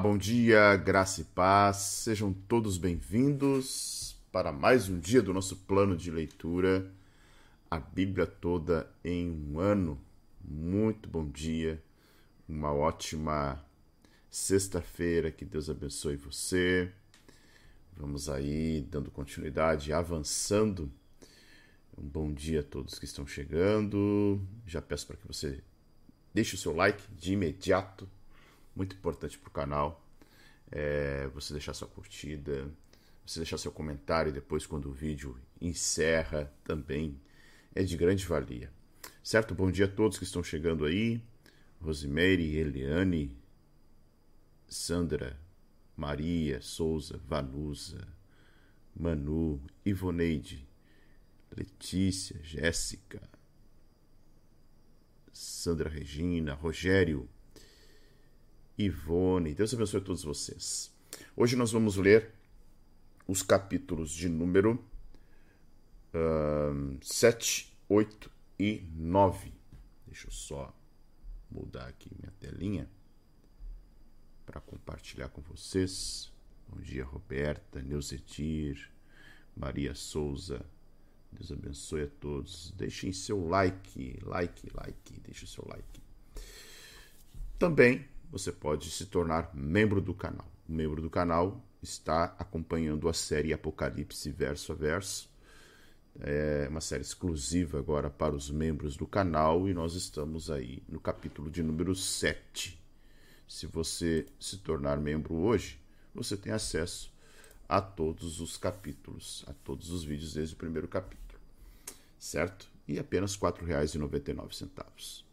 Bom dia, graça e paz. Sejam todos bem-vindos para mais um dia do nosso plano de leitura, a Bíblia toda em um ano. Muito bom dia, uma ótima sexta-feira, que Deus abençoe você. Vamos aí dando continuidade, avançando. Um bom dia a todos que estão chegando. Já peço para que você deixe o seu like de imediato muito importante para o canal. É, você deixar sua curtida, você deixar seu comentário depois quando o vídeo encerra também é de grande valia. Certo? Bom dia a todos que estão chegando aí. Rosimeire, Eliane, Sandra, Maria, Souza, Vanusa, Manu, Ivoneide, Letícia, Jéssica, Sandra Regina, Rogério, Ivone. Deus abençoe a todos vocês. Hoje nós vamos ler os capítulos de número uh, 7, 8 e 9. Deixa eu só mudar aqui minha telinha para compartilhar com vocês. Bom dia, Roberta, Neuzedir, Maria Souza. Deus abençoe a todos. Deixem seu like, like, like, deixe o seu like. Também você pode se tornar membro do canal. O membro do canal está acompanhando a série Apocalipse verso a verso. É uma série exclusiva agora para os membros do canal e nós estamos aí no capítulo de número 7. Se você se tornar membro hoje, você tem acesso a todos os capítulos, a todos os vídeos desde o primeiro capítulo. Certo? E apenas R$ 4,99.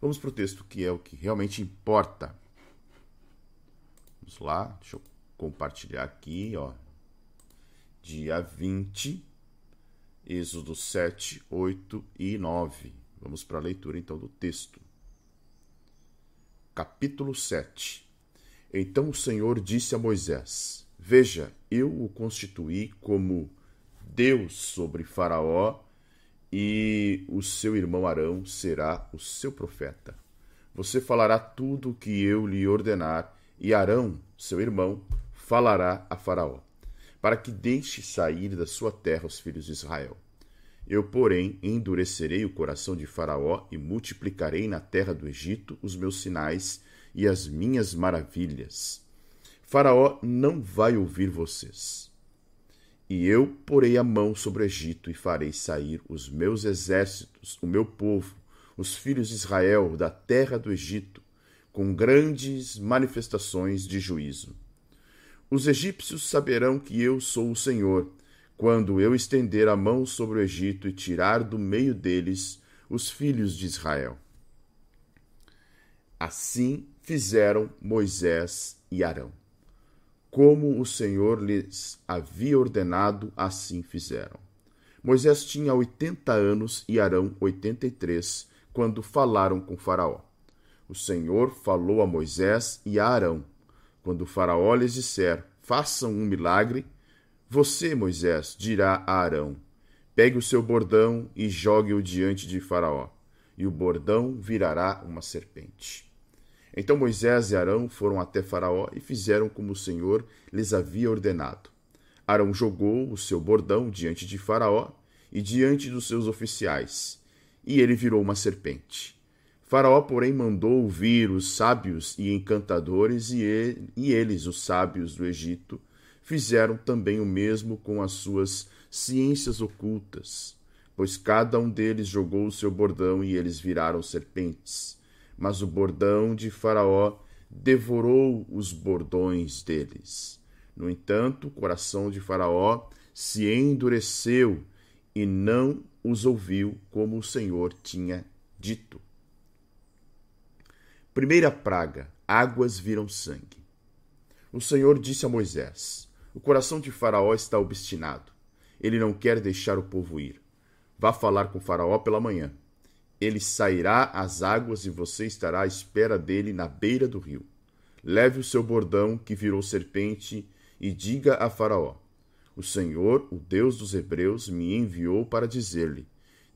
Vamos para o texto que é o que realmente importa. Vamos lá, deixa eu compartilhar aqui, ó. Dia 20, Êxodo 7, 8 e 9. Vamos para a leitura então do texto. Capítulo 7. Então o Senhor disse a Moisés: Veja, eu o constituí como Deus sobre Faraó e o seu irmão Arão será o seu profeta. Você falará tudo o que eu lhe ordenar, e Arão, seu irmão, falará a Faraó, para que deixe sair da sua terra os filhos de Israel. Eu, porém, endurecerei o coração de Faraó e multiplicarei na terra do Egito os meus sinais e as minhas maravilhas. Faraó não vai ouvir vocês e eu porei a mão sobre o Egito e farei sair os meus exércitos, o meu povo, os filhos de Israel, da terra do Egito, com grandes manifestações de juízo. Os egípcios saberão que eu sou o Senhor, quando eu estender a mão sobre o Egito e tirar do meio deles os filhos de Israel. Assim fizeram Moisés e Arão. Como o Senhor lhes havia ordenado, assim fizeram. Moisés tinha oitenta anos e Arão oitenta e três, quando falaram com Faraó. O Senhor falou a Moisés e a Arão. Quando Faraó lhes disser, façam um milagre, você, Moisés, dirá a Arão: pegue o seu bordão e jogue-o diante de Faraó, e o bordão virará uma serpente. Então Moisés e Arão foram até Faraó e fizeram como o Senhor lhes havia ordenado. Arão jogou o seu bordão diante de Faraó e diante dos seus oficiais, e ele virou uma serpente. Faraó, porém, mandou vir os sábios e encantadores, e, ele, e eles, os sábios do Egito, fizeram também o mesmo com as suas ciências ocultas, pois cada um deles jogou o seu bordão e eles viraram serpentes mas o bordão de Faraó devorou os bordões deles. No entanto, o coração de Faraó se endureceu e não os ouviu como o Senhor tinha dito. Primeira praga: águas viram sangue. O Senhor disse a Moisés: O coração de Faraó está obstinado. Ele não quer deixar o povo ir. Vá falar com Faraó pela manhã ele sairá às águas e você estará à espera dele na beira do rio. Leve o seu bordão que virou serpente e diga a Faraó: O Senhor, o Deus dos Hebreus, me enviou para dizer-lhe: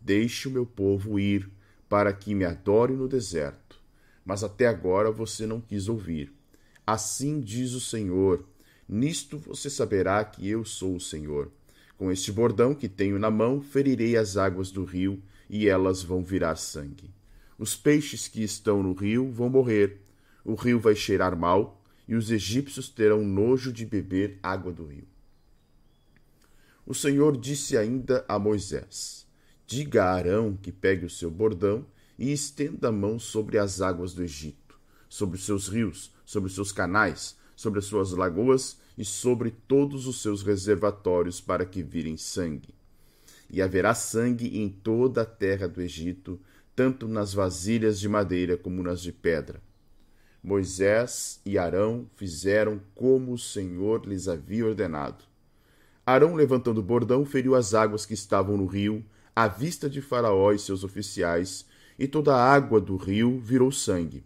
Deixe o meu povo ir, para que me adore no deserto. Mas até agora você não quis ouvir. Assim diz o Senhor: Nisto você saberá que eu sou o Senhor. Com este bordão que tenho na mão, ferirei as águas do rio, e elas vão virar sangue. Os peixes que estão no rio vão morrer, o rio vai cheirar mal, e os egípcios terão nojo de beber água do rio. O Senhor disse ainda a Moisés: Diga a Arão que pegue o seu bordão e estenda a mão sobre as águas do Egito, sobre os seus rios, sobre os seus canais, sobre as suas lagoas e sobre todos os seus reservatórios para que virem sangue. E haverá sangue em toda a terra do Egito, tanto nas vasilhas de madeira como nas de pedra. Moisés e Arão fizeram como o Senhor lhes havia ordenado. Arão, levantando o bordão, feriu as águas que estavam no rio, à vista de Faraó e seus oficiais, e toda a água do rio virou sangue.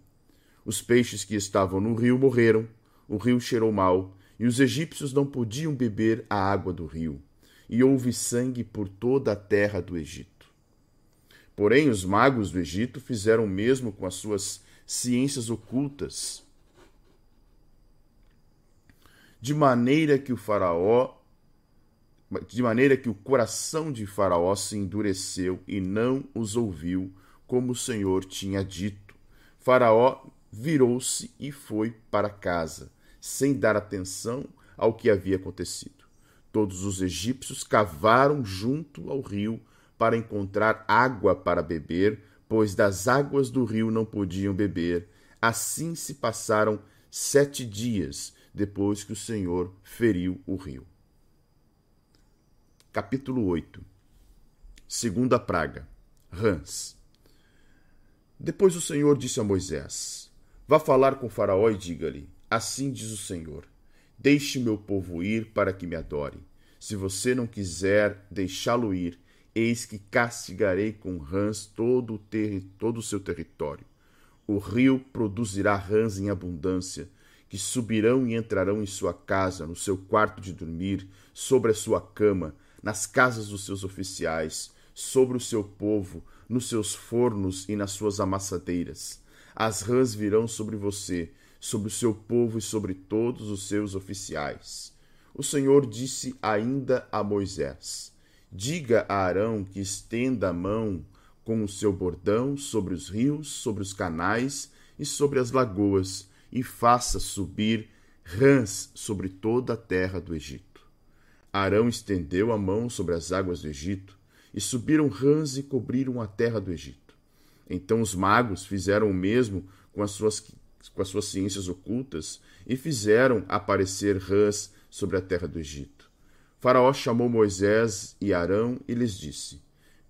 Os peixes que estavam no rio morreram, o rio cheirou mal, e os egípcios não podiam beber a água do rio, e houve sangue por toda a terra do Egito. Porém, os magos do Egito fizeram o mesmo com as suas ciências ocultas, de maneira que o faraó de maneira que o coração de Faraó se endureceu e não os ouviu, como o Senhor tinha dito. Faraó virou-se e foi para casa, sem dar atenção ao que havia acontecido. Todos os egípcios cavaram junto ao rio para encontrar água para beber, pois das águas do rio não podiam beber. Assim se passaram sete dias depois que o Senhor feriu o rio. Capítulo 8 Segunda praga Rãs Depois o Senhor disse a Moisés: Vá falar com Faraó e diga-lhe: Assim diz o Senhor: Deixe meu povo ir para que me adore. Se você não quiser deixá-lo ir, eis que castigarei com rãs todo o, ter todo o seu território. O rio produzirá rãs em abundância, que subirão e entrarão em sua casa, no seu quarto de dormir, sobre a sua cama, nas casas dos seus oficiais, sobre o seu povo, nos seus fornos e nas suas amassadeiras. As rãs virão sobre você, sobre o seu povo e sobre todos os seus oficiais. O Senhor disse ainda a Moisés: Diga a Arão que estenda a mão com o seu bordão sobre os rios, sobre os canais e sobre as lagoas, e faça subir rãs sobre toda a terra do Egito. Arão estendeu a mão sobre as águas do Egito, e subiram rãs e cobriram a terra do Egito. Então os magos fizeram o mesmo com as suas, com as suas ciências ocultas e fizeram aparecer rãs sobre a terra do Egito. Faraó chamou Moisés e Arão e lhes disse: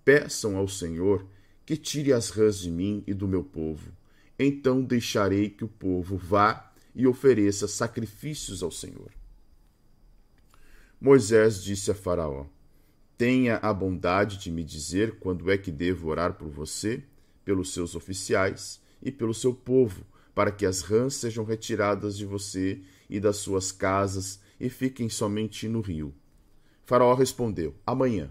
Peçam ao Senhor que tire as rãs de mim e do meu povo. Então deixarei que o povo vá e ofereça sacrifícios ao Senhor. Moisés disse a Faraó: Tenha a bondade de me dizer quando é que devo orar por você, pelos seus oficiais e pelo seu povo, para que as rãs sejam retiradas de você e das suas casas e fiquem somente no rio. Faraó respondeu: Amanhã.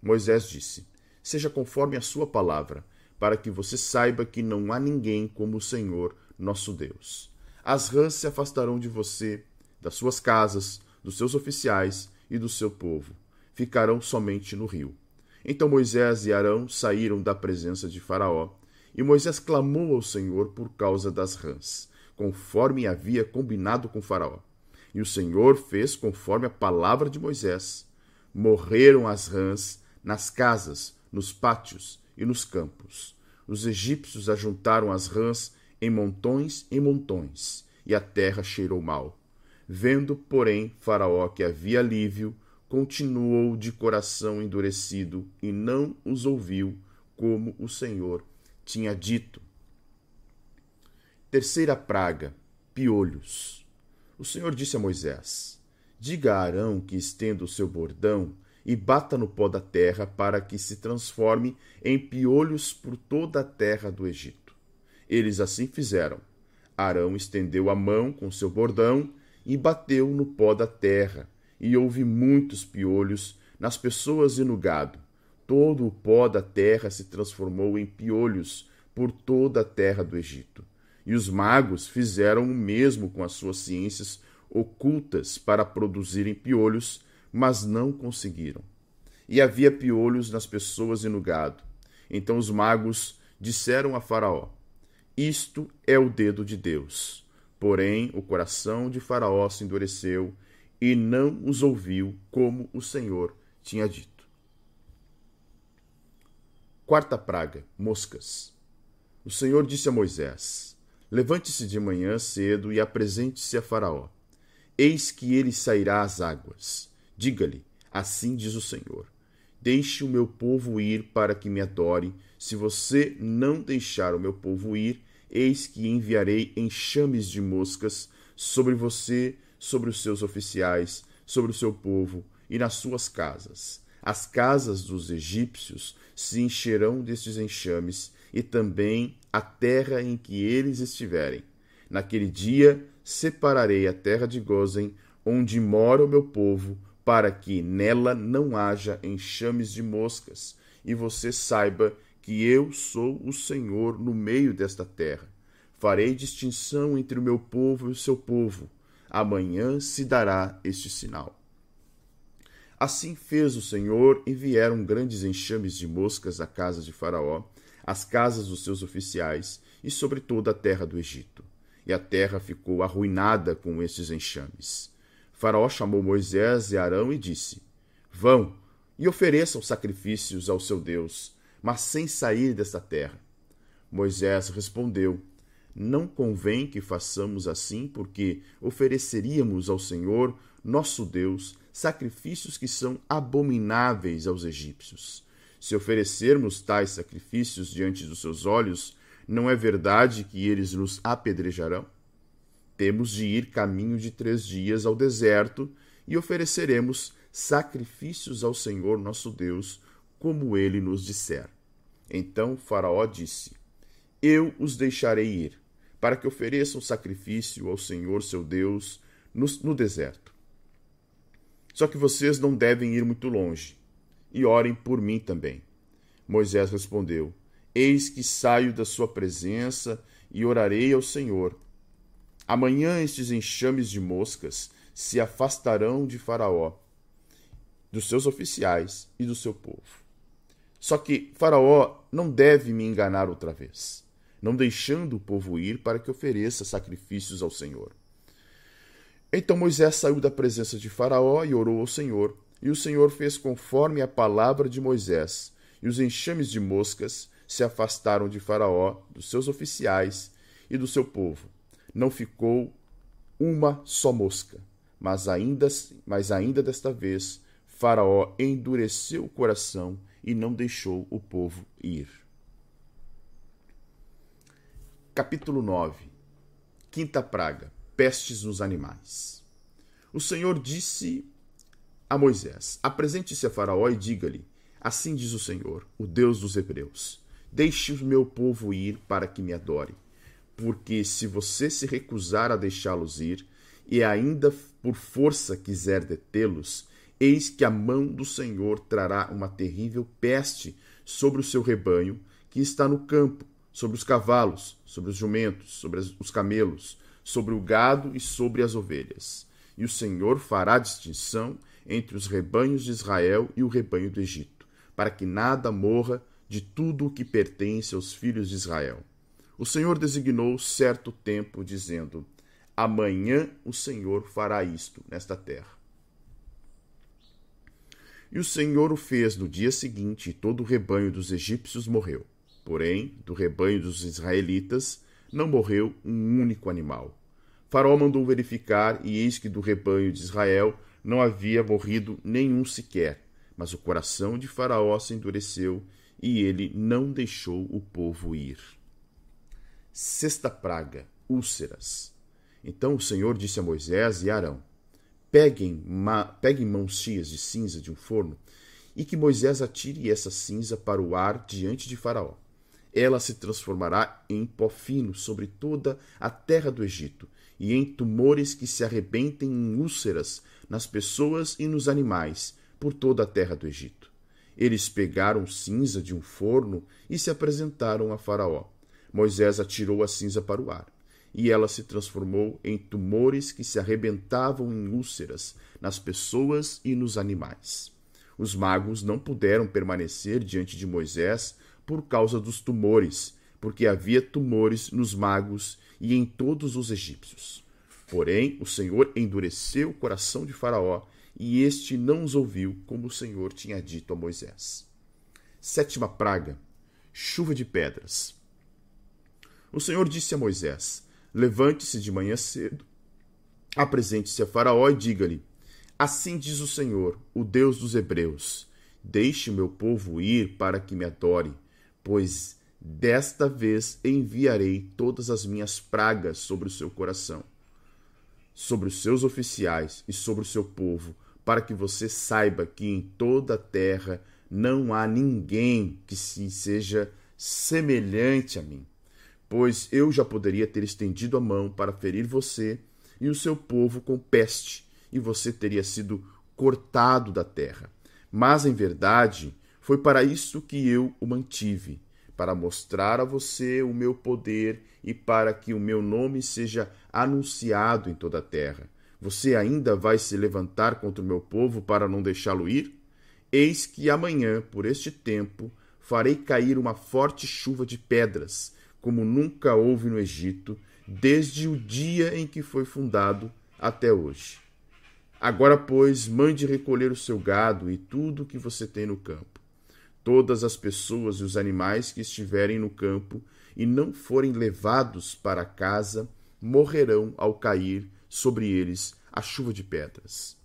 Moisés disse: Seja conforme a sua palavra, para que você saiba que não há ninguém como o Senhor, nosso Deus. As rãs se afastarão de você, das suas casas, dos seus oficiais e do seu povo. Ficarão somente no rio. Então Moisés e Arão saíram da presença de Faraó, e Moisés clamou ao Senhor por causa das rãs, conforme havia combinado com Faraó. E o Senhor fez conforme a palavra de Moisés. Morreram as rãs nas casas, nos pátios e nos campos. Os egípcios ajuntaram as rãs em montões e montões, e a terra cheirou mal. Vendo, porém, Faraó que havia alívio, continuou de coração endurecido e não os ouviu, como o Senhor tinha dito. Terceira praga: piolhos. O Senhor disse a Moisés: Diga a Arão que estenda o seu bordão e bata no pó da terra para que se transforme em piolhos por toda a terra do Egito. Eles assim fizeram. Arão estendeu a mão com seu bordão e bateu no pó da terra, e houve muitos piolhos nas pessoas e no gado. Todo o pó da terra se transformou em piolhos por toda a terra do Egito. E os magos fizeram o mesmo com as suas ciências ocultas para produzirem piolhos, mas não conseguiram. E havia piolhos nas pessoas e no gado. Então os magos disseram a Faraó: Isto é o dedo de Deus. Porém, o coração de Faraó se endureceu e não os ouviu como o Senhor tinha dito. Quarta praga: moscas. O Senhor disse a Moisés: Levante-se de manhã cedo e apresente-se a Faraó. Eis que ele sairá às águas. Diga-lhe: Assim diz o Senhor: Deixe o meu povo ir para que me adore. Se você não deixar o meu povo ir, eis que enviarei enxames de moscas sobre você, sobre os seus oficiais, sobre o seu povo e nas suas casas. As casas dos egípcios se encherão destes enxames, e também a terra em que eles estiverem. Naquele dia separarei a terra de Gozen, onde mora o meu povo, para que nela não haja enxames de moscas, e você saiba que eu sou o Senhor no meio desta terra. Farei distinção entre o meu povo e o seu povo. Amanhã se dará este sinal. Assim fez o Senhor, e vieram grandes enxames de moscas à casa de Faraó, às casas dos seus oficiais e sobre toda a terra do Egito. E a terra ficou arruinada com estes enxames. Faraó chamou Moisés e Arão e disse: Vão e ofereçam sacrifícios ao seu Deus mas sem sair desta terra. Moisés respondeu: Não convém que façamos assim, porque ofereceríamos ao Senhor, nosso Deus, sacrifícios que são abomináveis aos egípcios. Se oferecermos tais sacrifícios diante dos seus olhos, não é verdade que eles nos apedrejarão? Temos de ir caminho de três dias ao deserto e ofereceremos sacrifícios ao Senhor nosso Deus, como ele nos disser. Então Faraó disse: Eu os deixarei ir, para que ofereçam sacrifício ao Senhor seu Deus no, no deserto. Só que vocês não devem ir muito longe, e orem por mim também. Moisés respondeu: Eis que saio da sua presença e orarei ao Senhor. Amanhã estes enxames de moscas se afastarão de Faraó, dos seus oficiais e do seu povo. Só que Faraó não deve me enganar outra vez, não deixando o povo ir para que ofereça sacrifícios ao Senhor. Então Moisés saiu da presença de Faraó e orou ao Senhor, e o Senhor fez conforme a palavra de Moisés, e os enxames de moscas se afastaram de Faraó, dos seus oficiais e do seu povo. Não ficou uma só mosca, mas ainda, mas ainda desta vez Faraó endureceu o coração e não deixou o povo ir. Capítulo 9 Quinta praga Pestes nos animais. O Senhor disse a Moisés: Apresente-se a Faraó e diga-lhe: Assim diz o Senhor, o Deus dos Hebreus: Deixe o meu povo ir para que me adore. Porque se você se recusar a deixá-los ir, e ainda por força quiser detê-los, Eis que a mão do Senhor trará uma terrível peste sobre o seu rebanho que está no campo, sobre os cavalos, sobre os jumentos, sobre os camelos, sobre o gado e sobre as ovelhas. E o Senhor fará distinção entre os rebanhos de Israel e o rebanho do Egito, para que nada morra de tudo o que pertence aos filhos de Israel. O Senhor designou certo tempo, dizendo: Amanhã o Senhor fará isto nesta terra. E o Senhor o fez no dia seguinte, e todo o rebanho dos egípcios morreu. Porém, do rebanho dos israelitas não morreu um único animal. Faraó mandou verificar, e eis que do rebanho de Israel não havia morrido nenhum sequer. Mas o coração de Faraó se endureceu, e ele não deixou o povo ir. Sexta praga: úlceras. Então o Senhor disse a Moisés e Arão: peguem, peguem mãos cheias de cinza de um forno e que Moisés atire essa cinza para o ar diante de Faraó. Ela se transformará em pó fino sobre toda a terra do Egito, e em tumores que se arrebentem em úlceras nas pessoas e nos animais por toda a terra do Egito. Eles pegaram cinza de um forno e se apresentaram a Faraó. Moisés atirou a cinza para o ar, e ela se transformou em tumores que se arrebentavam em úlceras nas pessoas e nos animais. Os magos não puderam permanecer diante de Moisés por causa dos tumores, porque havia tumores nos magos e em todos os egípcios. Porém, o Senhor endureceu o coração de Faraó, e este não os ouviu, como o Senhor tinha dito a Moisés. Sétima praga: chuva de pedras. O Senhor disse a Moisés: Levante-se de manhã cedo, apresente-se a Faraó e diga-lhe: Assim diz o Senhor, o Deus dos Hebreus: Deixe meu povo ir para que me adore, pois desta vez enviarei todas as minhas pragas sobre o seu coração, sobre os seus oficiais e sobre o seu povo, para que você saiba que em toda a terra não há ninguém que se seja semelhante a mim pois eu já poderia ter estendido a mão para ferir você e o seu povo com peste, e você teria sido cortado da terra. Mas, em verdade, foi para isso que eu o mantive, para mostrar a você o meu poder e para que o meu nome seja anunciado em toda a terra. Você ainda vai se levantar contra o meu povo para não deixá-lo ir? Eis que amanhã, por este tempo, farei cair uma forte chuva de pedras, como nunca houve no Egito, desde o dia em que foi fundado até hoje. Agora, pois, mande recolher o seu gado e tudo o que você tem no campo. Todas as pessoas e os animais que estiverem no campo e não forem levados para casa morrerão ao cair sobre eles a chuva de pedras.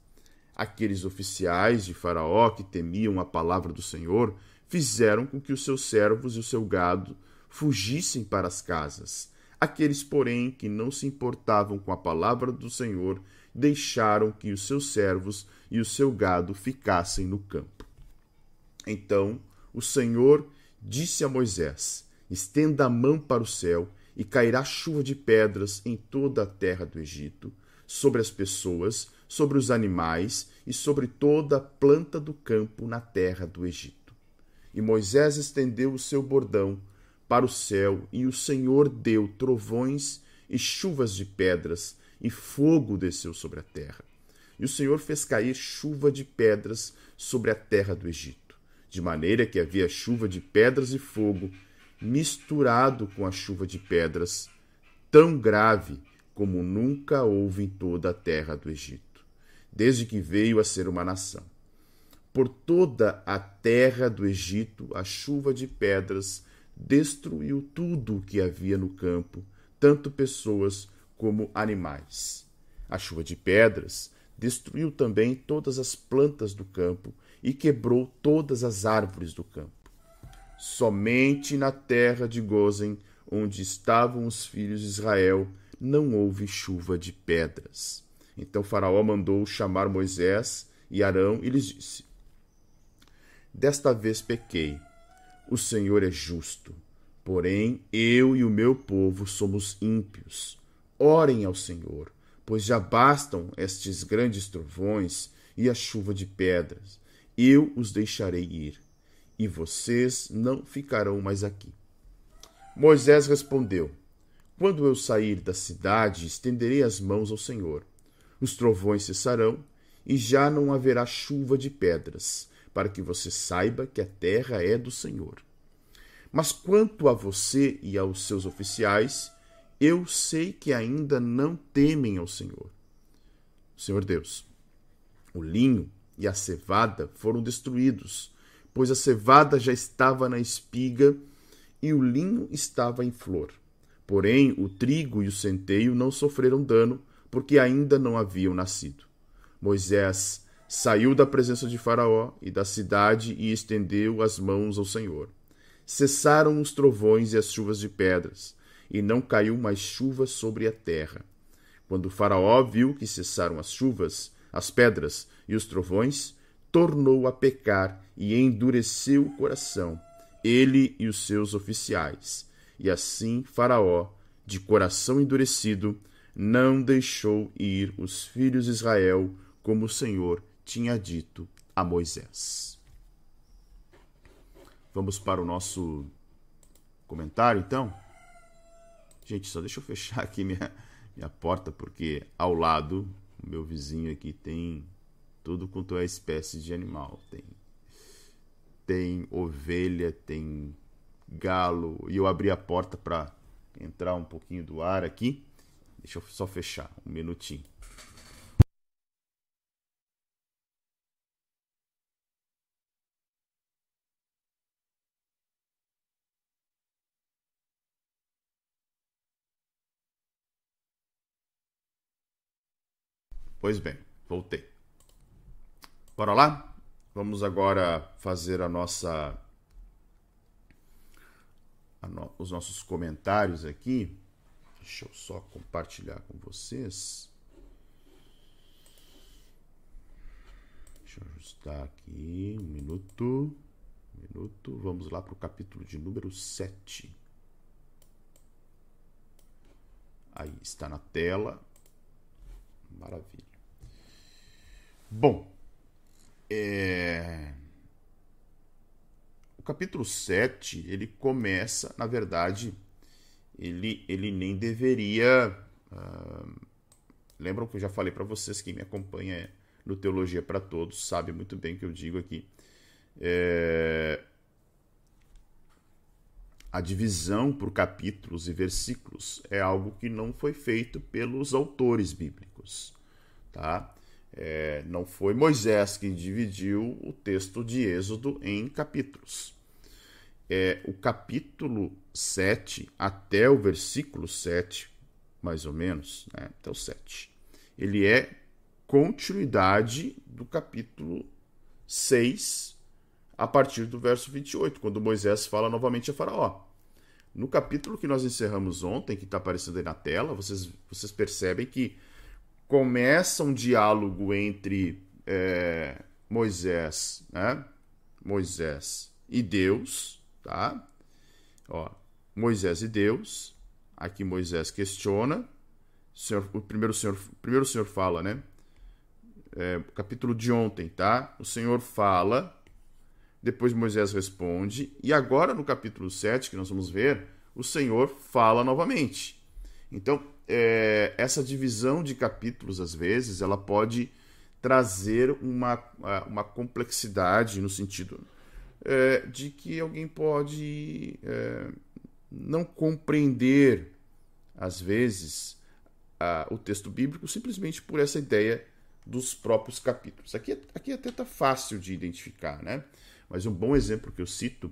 Aqueles oficiais de Faraó que temiam a palavra do Senhor fizeram com que os seus servos e o seu gado fugissem para as casas. Aqueles, porém, que não se importavam com a palavra do Senhor, deixaram que os seus servos e o seu gado ficassem no campo. Então o Senhor disse a Moisés: Estenda a mão para o céu, e cairá chuva de pedras em toda a terra do Egito, sobre as pessoas, sobre os animais e sobre toda a planta do campo na terra do Egito. E Moisés estendeu o seu bordão para o céu, e o Senhor deu trovões e chuvas de pedras, e fogo desceu sobre a terra. E o Senhor fez cair chuva de pedras sobre a terra do Egito, de maneira que havia chuva de pedras e fogo misturado com a chuva de pedras, tão grave como nunca houve em toda a terra do Egito, desde que veio a ser uma nação. Por toda a terra do Egito, a chuva de pedras destruiu tudo o que havia no campo, tanto pessoas como animais. A chuva de pedras destruiu também todas as plantas do campo e quebrou todas as árvores do campo. Somente na terra de Gozen, onde estavam os filhos de Israel, não houve chuva de pedras. Então Faraó mandou chamar Moisés e Arão e lhes disse: Desta vez pequei o Senhor é justo. Porém, eu e o meu povo somos ímpios. Orem ao Senhor, pois já bastam estes grandes trovões e a chuva de pedras. Eu os deixarei ir, e vocês não ficarão mais aqui. Moisés respondeu: Quando eu sair da cidade, estenderei as mãos ao Senhor. Os trovões cessarão, e já não haverá chuva de pedras para que você saiba que a terra é do Senhor. Mas quanto a você e aos seus oficiais, eu sei que ainda não temem ao Senhor. Senhor Deus, o linho e a cevada foram destruídos, pois a cevada já estava na espiga e o linho estava em flor. Porém, o trigo e o centeio não sofreram dano, porque ainda não haviam nascido. Moisés saiu da presença de Faraó e da cidade e estendeu as mãos ao Senhor. Cessaram os trovões e as chuvas de pedras, e não caiu mais chuva sobre a terra. Quando Faraó viu que cessaram as chuvas, as pedras e os trovões, tornou a pecar e endureceu o coração, ele e os seus oficiais. E assim Faraó, de coração endurecido, não deixou ir os filhos de Israel, como o Senhor tinha dito a Moisés. Vamos para o nosso comentário, então? Gente, só deixa eu fechar aqui minha, minha porta, porque ao lado, o meu vizinho aqui tem tudo quanto é espécie de animal. Tem, tem ovelha, tem galo. E eu abri a porta para entrar um pouquinho do ar aqui. Deixa eu só fechar um minutinho. Pois bem, voltei. Bora lá? Vamos agora fazer a nossa a no, os nossos comentários aqui. Deixa eu só compartilhar com vocês. Deixa eu ajustar aqui um minuto. Um minuto. Vamos lá para o capítulo de número 7. Aí está na tela. Maravilha. Bom, é... o capítulo 7, ele começa, na verdade, ele, ele nem deveria. Uh... Lembram que eu já falei para vocês, quem me acompanha no Teologia para Todos sabe muito bem o que eu digo aqui. É... A divisão por capítulos e versículos é algo que não foi feito pelos autores bíblicos, tá? É, não foi Moisés que dividiu o texto de Êxodo em capítulos. É, o capítulo 7 até o versículo 7, mais ou menos, né, até o 7, ele é continuidade do capítulo 6, a partir do verso 28, quando Moisés fala novamente a Faraó. No capítulo que nós encerramos ontem, que está aparecendo aí na tela, vocês, vocês percebem que começa um diálogo entre é, Moisés, né? Moisés e Deus, tá? Ó, Moisés e Deus. Aqui Moisés questiona. O, senhor, o primeiro senhor, primeiro o senhor fala, né? É, capítulo de ontem, tá? O Senhor fala, depois Moisés responde, e agora no capítulo 7, que nós vamos ver, o Senhor fala novamente. Então, é, essa divisão de capítulos, às vezes, ela pode trazer uma, uma complexidade no sentido é, de que alguém pode é, não compreender, às vezes, a, o texto bíblico simplesmente por essa ideia dos próprios capítulos. Aqui, aqui até está fácil de identificar, né? Mas um bom exemplo que eu cito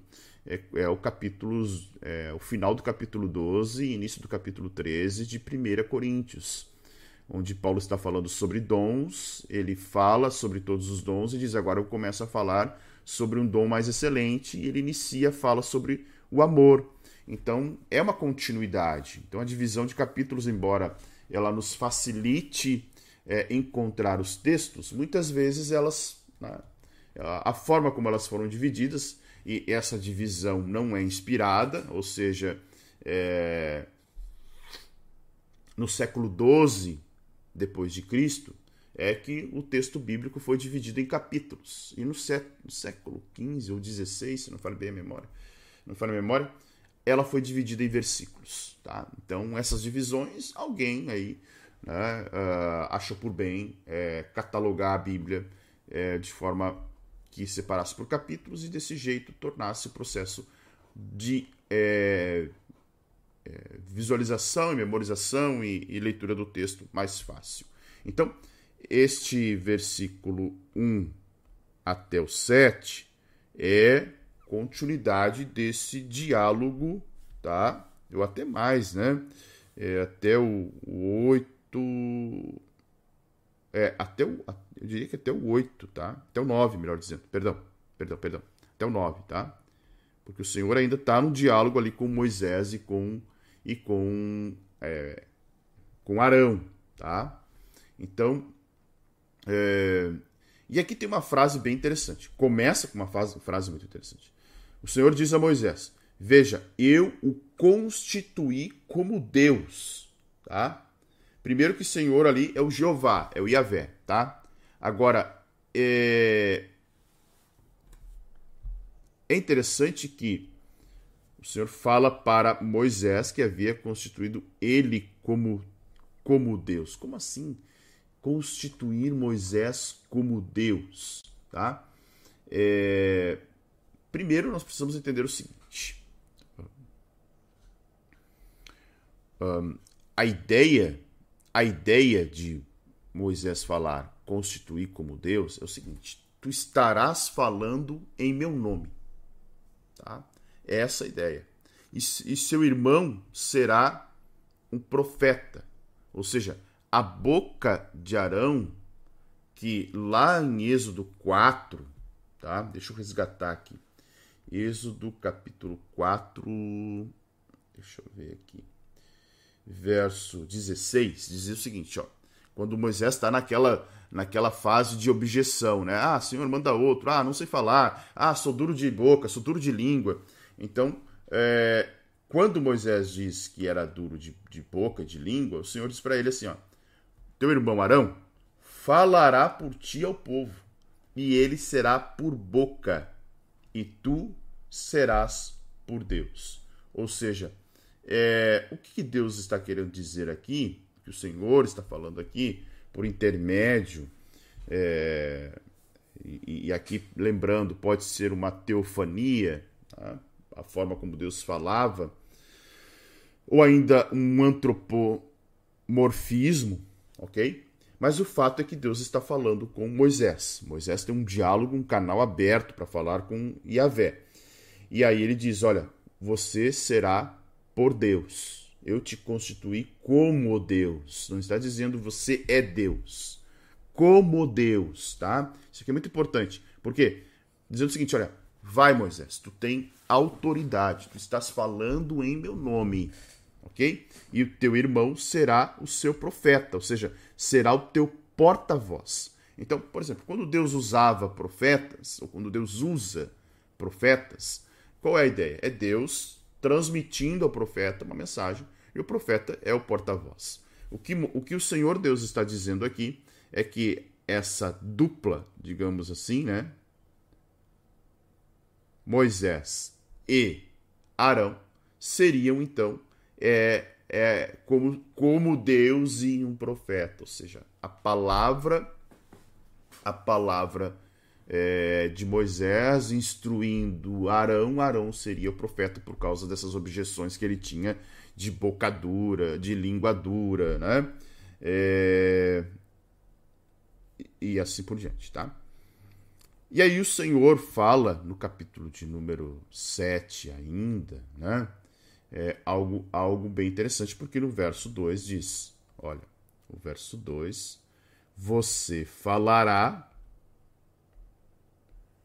é, é o capítulo, é, o final do capítulo 12 e início do capítulo 13 de 1 Coríntios, onde Paulo está falando sobre dons, ele fala sobre todos os dons e diz: agora eu começo a falar sobre um dom mais excelente, e ele inicia, fala sobre o amor. Então é uma continuidade. Então a divisão de capítulos, embora ela nos facilite é, encontrar os textos, muitas vezes elas, né, a forma como elas foram divididas e essa divisão não é inspirada, ou seja, é, no século XII depois de Cristo é que o texto bíblico foi dividido em capítulos e no, século XV ou XVI, se não falo bem a memória, não falo a memória, ela foi dividida em versículos, tá? Então essas divisões alguém aí né, uh, achou por bem é, catalogar a Bíblia é, de forma que separasse por capítulos e desse jeito tornasse o processo de é, é, visualização e memorização e, e, leitura do texto mais fácil. Então, este versículo 1 até o 7 é continuidade desse diálogo, tá? Eu até mais, né? É, até o, o 8. É, até o, eu diria que até o 8, tá? Até o 9, melhor dizendo. Perdão, perdão, perdão. Até o 9, tá? Porque o Senhor ainda está no diálogo ali com Moisés e com, e com, é, com Arão, tá? Então, é, e aqui tem uma frase bem interessante. Começa com uma frase, frase muito interessante. O Senhor diz a Moisés: Veja, eu o constituí como Deus, tá? Primeiro que Senhor ali é o Jeová, é o Yahvé, tá? Agora, é, é interessante que o Senhor fala para Moisés que havia constituído ele como, como Deus. Como assim? Constituir Moisés como Deus, tá? É, primeiro, nós precisamos entender o seguinte: um, a ideia, a ideia de Moisés falar constituir como Deus é o seguinte: tu estarás falando em meu nome, tá? É essa a ideia. E, e seu irmão será um profeta, ou seja, a boca de Arão que lá em Êxodo 4, tá? Deixa eu resgatar aqui. Êxodo capítulo 4, deixa eu ver aqui. Verso 16, dizia o seguinte, ó. Quando Moisés está naquela naquela fase de objeção, né? Ah, Senhor, manda outro. Ah, não sei falar. Ah, sou duro de boca, sou duro de língua. Então, é, quando Moisés diz que era duro de, de boca, de língua, o Senhor diz para ele assim, ó. Teu irmão Arão falará por ti ao povo, e ele será por boca e tu serás por Deus. Ou seja, é, o que Deus está querendo dizer aqui, que o Senhor está falando aqui, por intermédio, é, e, e, aqui lembrando, pode ser uma teofania, tá? a forma como Deus falava, ou ainda um antropomorfismo, ok? Mas o fato é que Deus está falando com Moisés. Moisés tem um diálogo, um canal aberto para falar com Yahvé. E aí ele diz: Olha, você será por Deus. Eu te constituí como Deus. Não está dizendo você é Deus. Como Deus, tá? Isso aqui é muito importante. Porque dizendo o seguinte: olha, vai Moisés, tu tem autoridade, tu estás falando em meu nome ok? E o teu irmão será o seu profeta, ou seja, será o teu porta-voz. Então, por exemplo, quando Deus usava profetas, ou quando Deus usa profetas, qual é a ideia? É Deus transmitindo ao profeta uma mensagem e o profeta é o porta-voz. O que, o que o Senhor Deus está dizendo aqui é que essa dupla, digamos assim, né? Moisés e Arão seriam então é, é como, como Deus e um profeta, ou seja, a palavra, a palavra é, de Moisés instruindo Arão, Arão seria o profeta por causa dessas objeções que ele tinha de boca dura, de língua dura, né? É, e assim por diante, tá? E aí o Senhor fala no capítulo de número 7 ainda, né? é algo, algo bem interessante, porque no verso 2 diz: olha, o verso 2, você falará,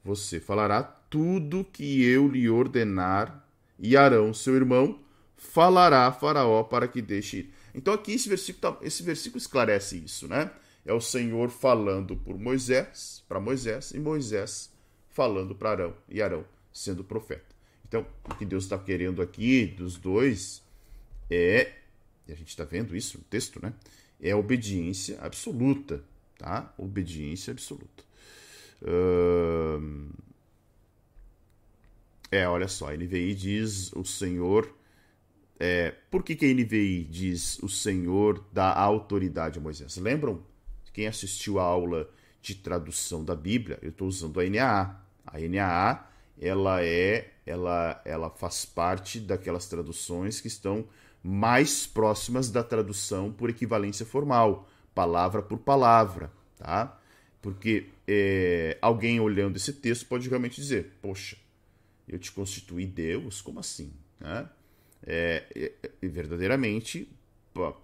você falará tudo que eu lhe ordenar, e Arão, seu irmão, falará a Faraó para que deixe ir. Então aqui esse versículo, tá, esse versículo esclarece isso, né? É o Senhor falando por Moisés, para Moisés, e Moisés falando para Arão, e Arão sendo profeta. Então, o que Deus está querendo aqui dos dois é, e a gente está vendo isso no texto, né? É obediência absoluta, tá? Obediência absoluta. Uh... É, olha só, a NVI diz o Senhor. É, por que, que a NVI diz o Senhor dá autoridade a Moisés? Lembram? Quem assistiu a aula de tradução da Bíblia, eu estou usando a NAA. A NAA ela é ela, ela faz parte daquelas traduções que estão mais próximas da tradução por equivalência formal, palavra por palavra, tá? Porque é, alguém olhando esse texto pode realmente dizer, poxa, eu te constituí Deus? Como assim? Né? É, é, é verdadeiramente,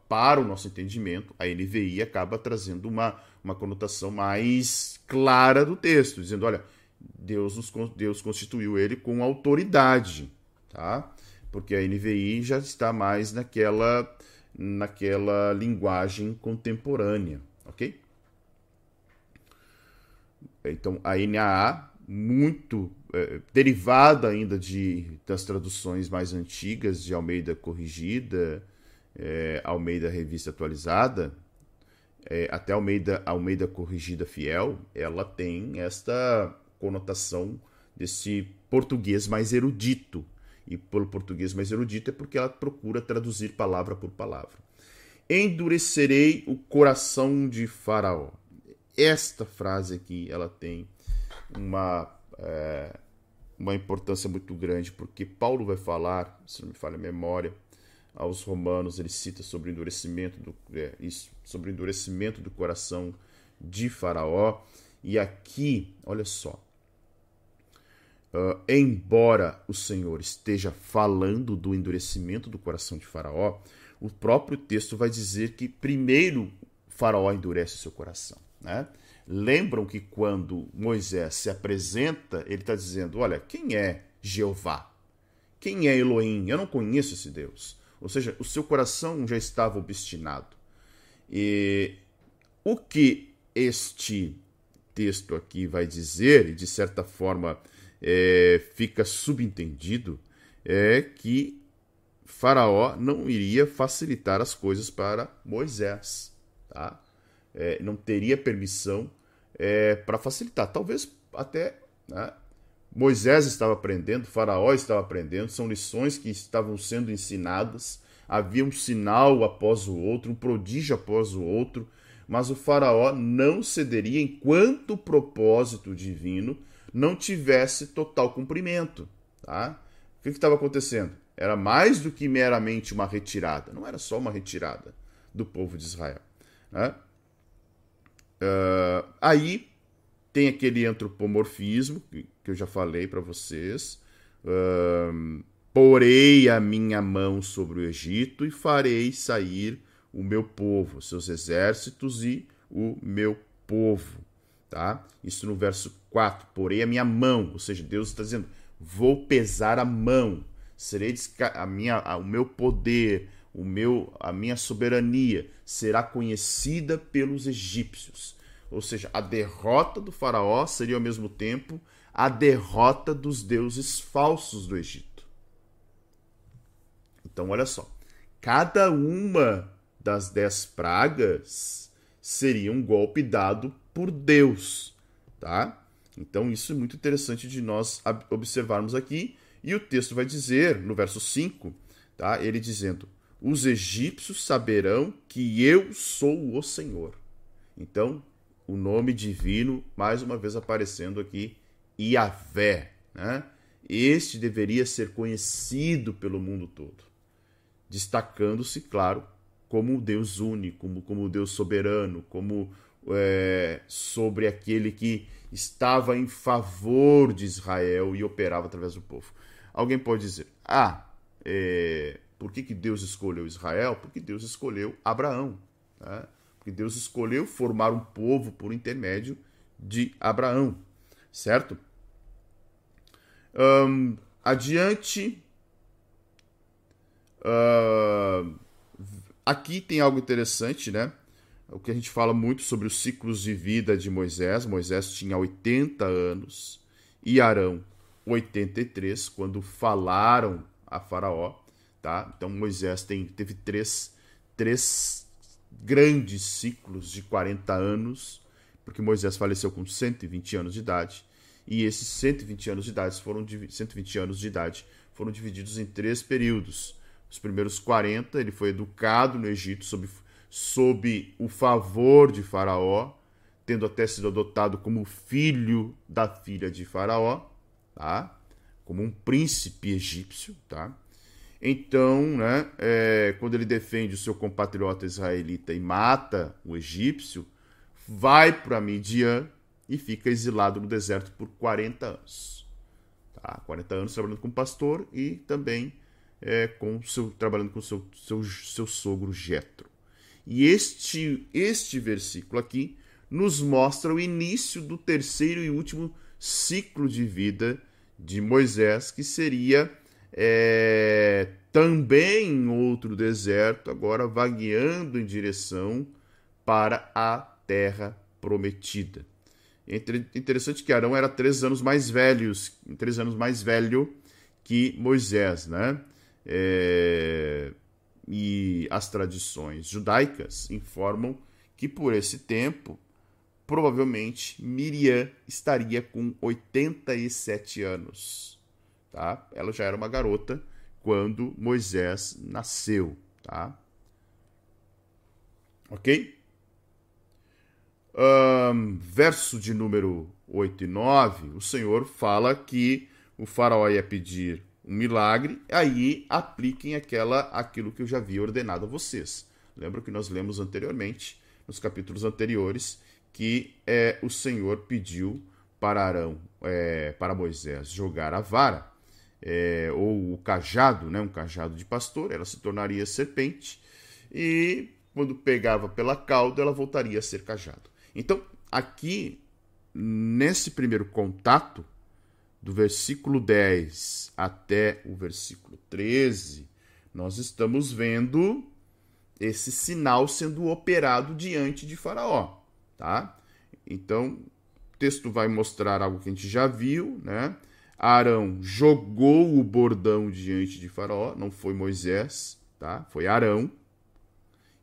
para o nosso entendimento, a NVI acaba trazendo uma, uma conotação mais clara do texto, dizendo, olha, Deus, nos, Deus constituiu ele com autoridade, tá? Porque a NVI já está mais naquela, naquela linguagem contemporânea, ok? Então, a NAA, muito é, derivada ainda de, das traduções mais antigas de Almeida Corrigida, é, Almeida Revista Atualizada, é, até Almeida, Almeida Corrigida Fiel, ela tem esta conotação desse português mais erudito. E pelo português mais erudito é porque ela procura traduzir palavra por palavra. Endurecerei o coração de Faraó. Esta frase aqui, ela tem uma, é, uma importância muito grande, porque Paulo vai falar, se não me falha a memória, aos romanos, ele cita sobre o endurecimento do, é, isso, sobre endurecimento do coração de Faraó. E aqui, olha só, uh, embora o Senhor esteja falando do endurecimento do coração de Faraó, o próprio texto vai dizer que primeiro Faraó endurece o seu coração. Né? Lembram que quando Moisés se apresenta, ele está dizendo: Olha, quem é Jeová? Quem é Elohim? Eu não conheço esse Deus. Ou seja, o seu coração já estava obstinado. E o que este texto aqui vai dizer, e de certa forma é, fica subentendido, é que Faraó não iria facilitar as coisas para Moisés. Tá? É, não teria permissão é, para facilitar. Talvez até né, Moisés estava aprendendo, Faraó estava aprendendo, são lições que estavam sendo ensinadas. Havia um sinal após o outro, um prodígio após o outro, mas o Faraó não cederia enquanto o propósito divino não tivesse total cumprimento. Tá? O que estava acontecendo? Era mais do que meramente uma retirada, não era só uma retirada do povo de Israel. Né? Uh, aí tem aquele antropomorfismo que, que eu já falei para vocês. Uh, Porei a minha mão sobre o Egito e farei sair o meu povo, seus exércitos e o meu povo. Tá? Isso no verso 4. Porei a minha mão, ou seja, Deus está dizendo: vou pesar a mão, serei a minha, a, o meu poder, o meu, a minha soberania será conhecida pelos egípcios. Ou seja, a derrota do faraó seria ao mesmo tempo a derrota dos deuses falsos do Egito. Então, olha só. Cada uma das dez pragas seria um golpe dado por Deus, tá? Então, isso é muito interessante de nós observarmos aqui. E o texto vai dizer, no verso 5, tá? Ele dizendo: Os egípcios saberão que eu sou o Senhor. Então, o nome divino, mais uma vez aparecendo aqui, Iavé. Né? Este deveria ser conhecido pelo mundo todo, destacando-se, claro, como o Deus único, como, como o Deus soberano, como é, sobre aquele que estava em favor de Israel e operava através do povo. Alguém pode dizer, ah, é, por que, que Deus escolheu Israel? Porque Deus escolheu Abraão. Né? Porque Deus escolheu formar um povo por intermédio de Abraão, certo? Um, adiante. Uh, aqui tem algo interessante, né? O que a gente fala muito sobre os ciclos de vida de Moisés. Moisés tinha 80 anos e Arão 83 quando falaram a Faraó, tá? Então Moisés tem, teve três, três grandes ciclos de 40 anos, porque Moisés faleceu com 120 anos de idade, e esses 120 anos de idade foram 120 anos de idade foram divididos em três períodos. Os primeiros 40 ele foi educado no Egito sob, sob o favor de Faraó, tendo até sido adotado como filho da filha de Faraó, tá? Como um príncipe egípcio, tá? Então, né, é, quando ele defende o seu compatriota israelita e mata o egípcio, vai para Midian e fica exilado no deserto por 40 anos. Tá? 40 anos trabalhando como pastor e também é, com seu, trabalhando com seu, seu, seu sogro Jetro. E este, este versículo aqui nos mostra o início do terceiro e último ciclo de vida de Moisés, que seria é, também em outro deserto, agora vagueando em direção para a terra prometida. Interessante que Arão era três anos mais velhos, três anos mais velho que Moisés, né? É... e as tradições judaicas informam que por esse tempo, provavelmente Miriam estaria com 87 anos. Tá? Ela já era uma garota quando Moisés nasceu. Tá? Ok? Um, verso de número 8 e 9, o Senhor fala que o faraó ia pedir um milagre, aí apliquem aquela, aquilo que eu já havia ordenado a vocês. Lembra que nós lemos anteriormente, nos capítulos anteriores, que é, o Senhor pediu para Arão, é, para Moisés, jogar a vara, é, ou o cajado, né, um cajado de pastor, ela se tornaria serpente, e quando pegava pela cauda, ela voltaria a ser cajado. Então, aqui, nesse primeiro contato, do versículo 10 até o versículo 13, nós estamos vendo esse sinal sendo operado diante de Faraó, tá? Então, o texto vai mostrar algo que a gente já viu, né? Arão jogou o bordão diante de Faraó, não foi Moisés, tá? Foi Arão.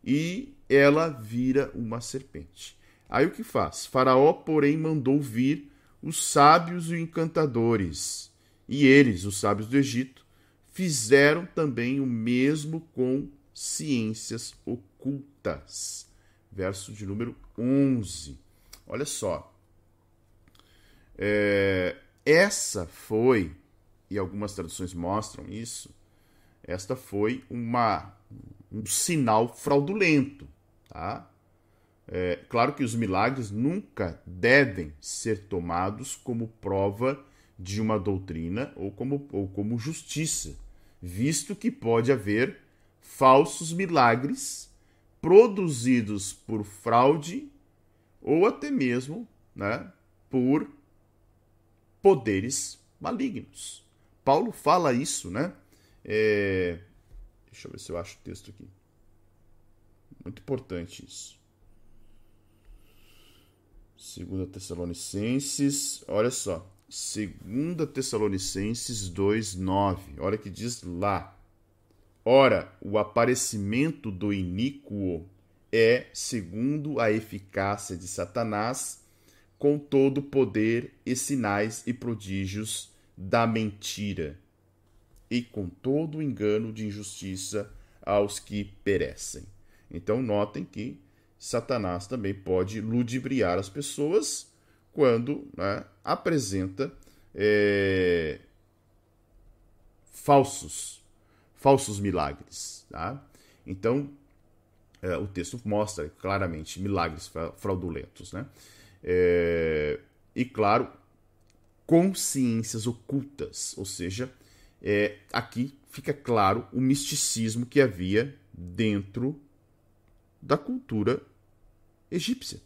E ela vira uma serpente. Aí o que faz? Faraó, porém, mandou vir os sábios e encantadores. E eles, os sábios do Egito, fizeram também o mesmo com ciências ocultas. Verso de número 11. Olha só. É, essa foi, e algumas traduções mostram isso, esta foi uma, um sinal fraudulento. Tá? É, claro que os milagres nunca devem ser tomados como prova de uma doutrina ou como, ou como justiça, visto que pode haver falsos milagres produzidos por fraude ou até mesmo né, por poderes malignos. Paulo fala isso, né? É... Deixa eu ver se eu acho o texto aqui. Muito importante isso. Segunda Tessalonicenses, olha só. Segunda Tessalonicenses 2:9. Olha que diz lá. Ora, o aparecimento do iníquo é segundo a eficácia de Satanás, com todo poder e sinais e prodígios da mentira, e com todo engano de injustiça aos que perecem. Então notem que Satanás também pode ludibriar as pessoas quando né, apresenta é, falsos, falsos milagres. Tá? Então, é, o texto mostra claramente milagres fraudulentos. Né? É, e, claro, consciências ocultas, ou seja, é, aqui fica claro o misticismo que havia dentro da cultura egípcia.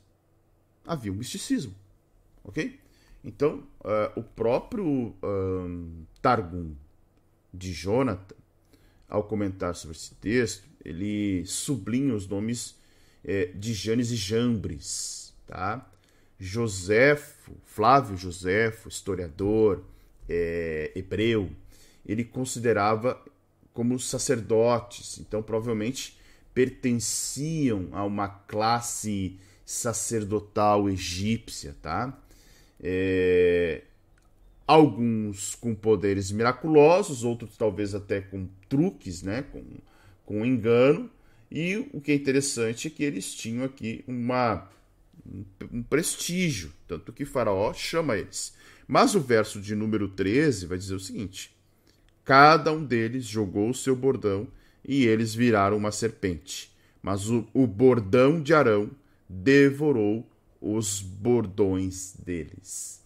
Havia um misticismo, ok? Então, uh, o próprio um, Targum de Jonathan, ao comentar sobre esse texto, ele sublinha os nomes é, de Janes e Jambres, tá? Joséfo, Flávio Joséfo, historiador é, hebreu, ele considerava como sacerdotes, então provavelmente pertenciam a uma classe sacerdotal egípcia, tá? É, alguns com poderes miraculosos, outros talvez até com truques, né? Com, com engano. E o que é interessante é que eles tinham aqui uma, um prestígio, tanto que Faraó chama eles. Mas o verso de número 13 vai dizer o seguinte: Cada um deles jogou o seu bordão e eles viraram uma serpente. Mas o, o bordão de Arão devorou os bordões deles.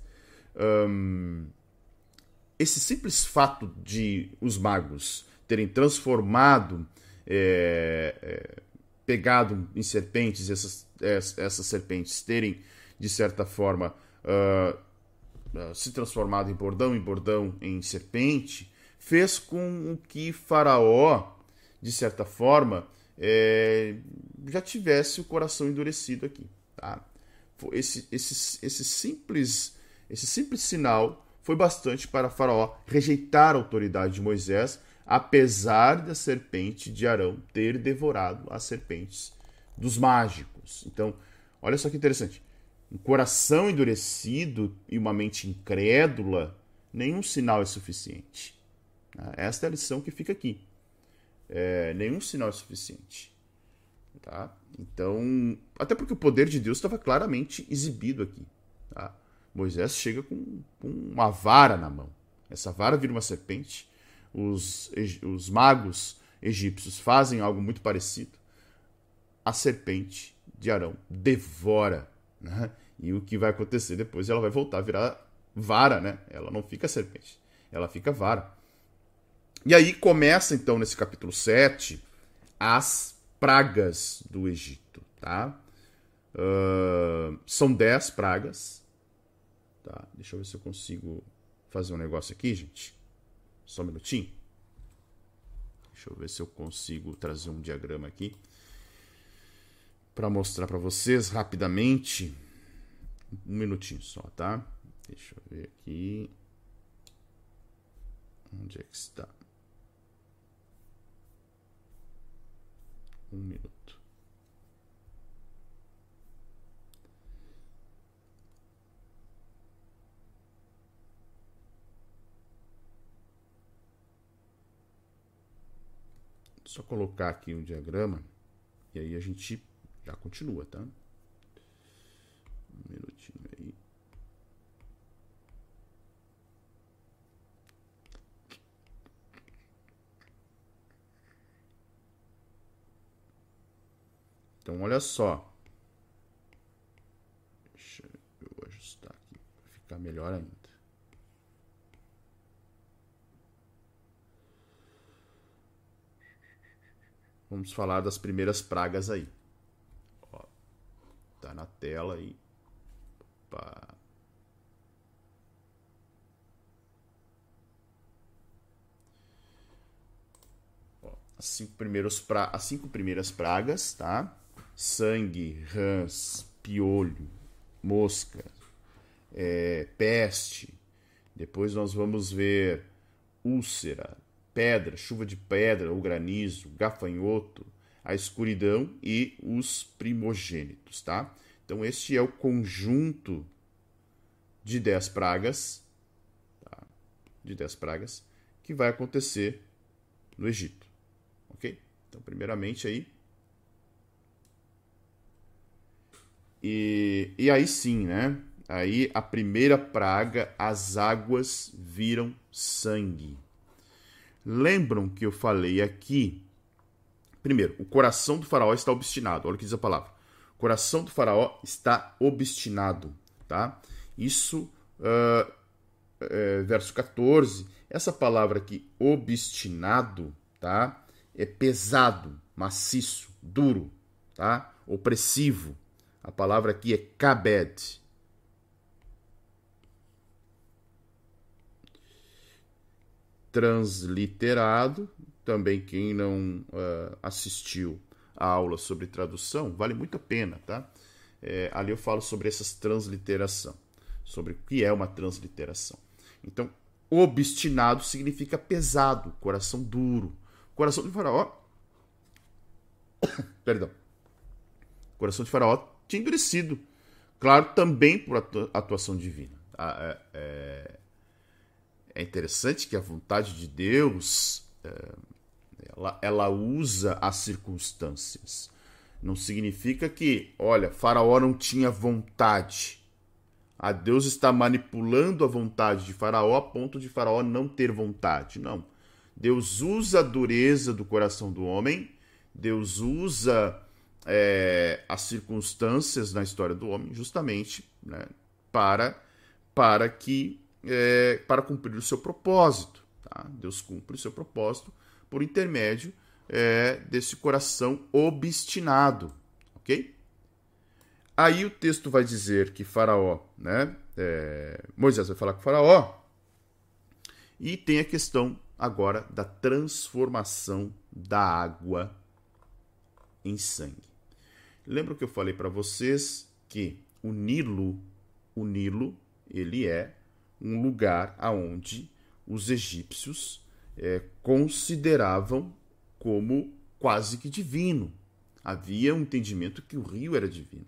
Esse simples fato de os magos terem transformado, é, é, pegado em serpentes, essas, essas serpentes terem, de certa forma, uh, uh, se transformado em bordão, em bordão, em serpente, fez com que Faraó de certa forma, é, já tivesse o coração endurecido aqui. Tá? Esse, esse, esse, simples, esse simples sinal foi bastante para Faraó rejeitar a autoridade de Moisés, apesar da serpente de Arão ter devorado as serpentes dos mágicos. Então, olha só que interessante. Um coração endurecido e uma mente incrédula, nenhum sinal é suficiente. Esta é a lição que fica aqui. É, nenhum sinal é suficiente. Tá? Então, até porque o poder de Deus estava claramente exibido aqui. Tá? Moisés chega com, com, uma vara na mão. Essa vara vira uma serpente. Os, os magos egípcios fazem algo muito parecido. A serpente de Arão devora. Né? E o que vai acontecer depois? Ela vai voltar a virar vara, né? Ela não fica serpente, ela fica vara. E aí começa então nesse capítulo 7 as pragas do Egito, tá? Uh, são 10 pragas. Tá? Deixa eu ver se eu consigo fazer um negócio aqui, gente. Só um minutinho. Deixa eu ver se eu consigo trazer um diagrama aqui para mostrar para vocês rapidamente. Um minutinho só, tá? Deixa eu ver aqui. Onde é que está? Um minuto. Só colocar aqui um diagrama e aí a gente já continua, tá? Um minutinho aí. Então, olha só. Deixa eu ajustar aqui para ficar melhor ainda. Vamos falar das primeiras pragas aí. Ó, tá na tela aí. Opa. As cinco, primeiros pra... as cinco primeiras pragas, tá? sangue, rãs, piolho, mosca, é, peste. Depois nós vamos ver úlcera, pedra, chuva de pedra ou granizo, gafanhoto, a escuridão e os primogênitos, tá? Então este é o conjunto de dez pragas, tá? de dez pragas, que vai acontecer no Egito, ok? Então primeiramente aí E, e aí sim, né? Aí a primeira praga, as águas viram sangue. Lembram que eu falei aqui? Primeiro, o coração do faraó está obstinado. Olha o que diz a palavra. O coração do faraó está obstinado, tá? Isso, uh, é, verso 14. Essa palavra aqui, obstinado, tá? É pesado, maciço, duro, tá? Opressivo. A palavra aqui é kabed. Transliterado, também quem não uh, assistiu a aula sobre tradução, vale muito a pena, tá? É, ali eu falo sobre essas transliteração, sobre o que é uma transliteração. Então, obstinado significa pesado, coração duro. Coração de faraó. Perdão. Coração de faraó tinha endurecido. Claro, também por atuação divina. Ah, é, é, é interessante que a vontade de Deus é, ela, ela usa as circunstâncias. Não significa que, olha, Faraó não tinha vontade. A Deus está manipulando a vontade de Faraó a ponto de Faraó não ter vontade. Não. Deus usa a dureza do coração do homem, Deus usa é, as circunstâncias na história do homem justamente né, para para que é, para cumprir o seu propósito. Tá? Deus cumpre o seu propósito por intermédio é, desse coração obstinado, ok? Aí o texto vai dizer que Faraó, né? É, Moisés vai falar com Faraó e tem a questão agora da transformação da água em sangue. Lembra que eu falei para vocês que o Nilo, o Nilo, ele é um lugar aonde os egípcios é, consideravam como quase que divino. Havia um entendimento que o rio era divino.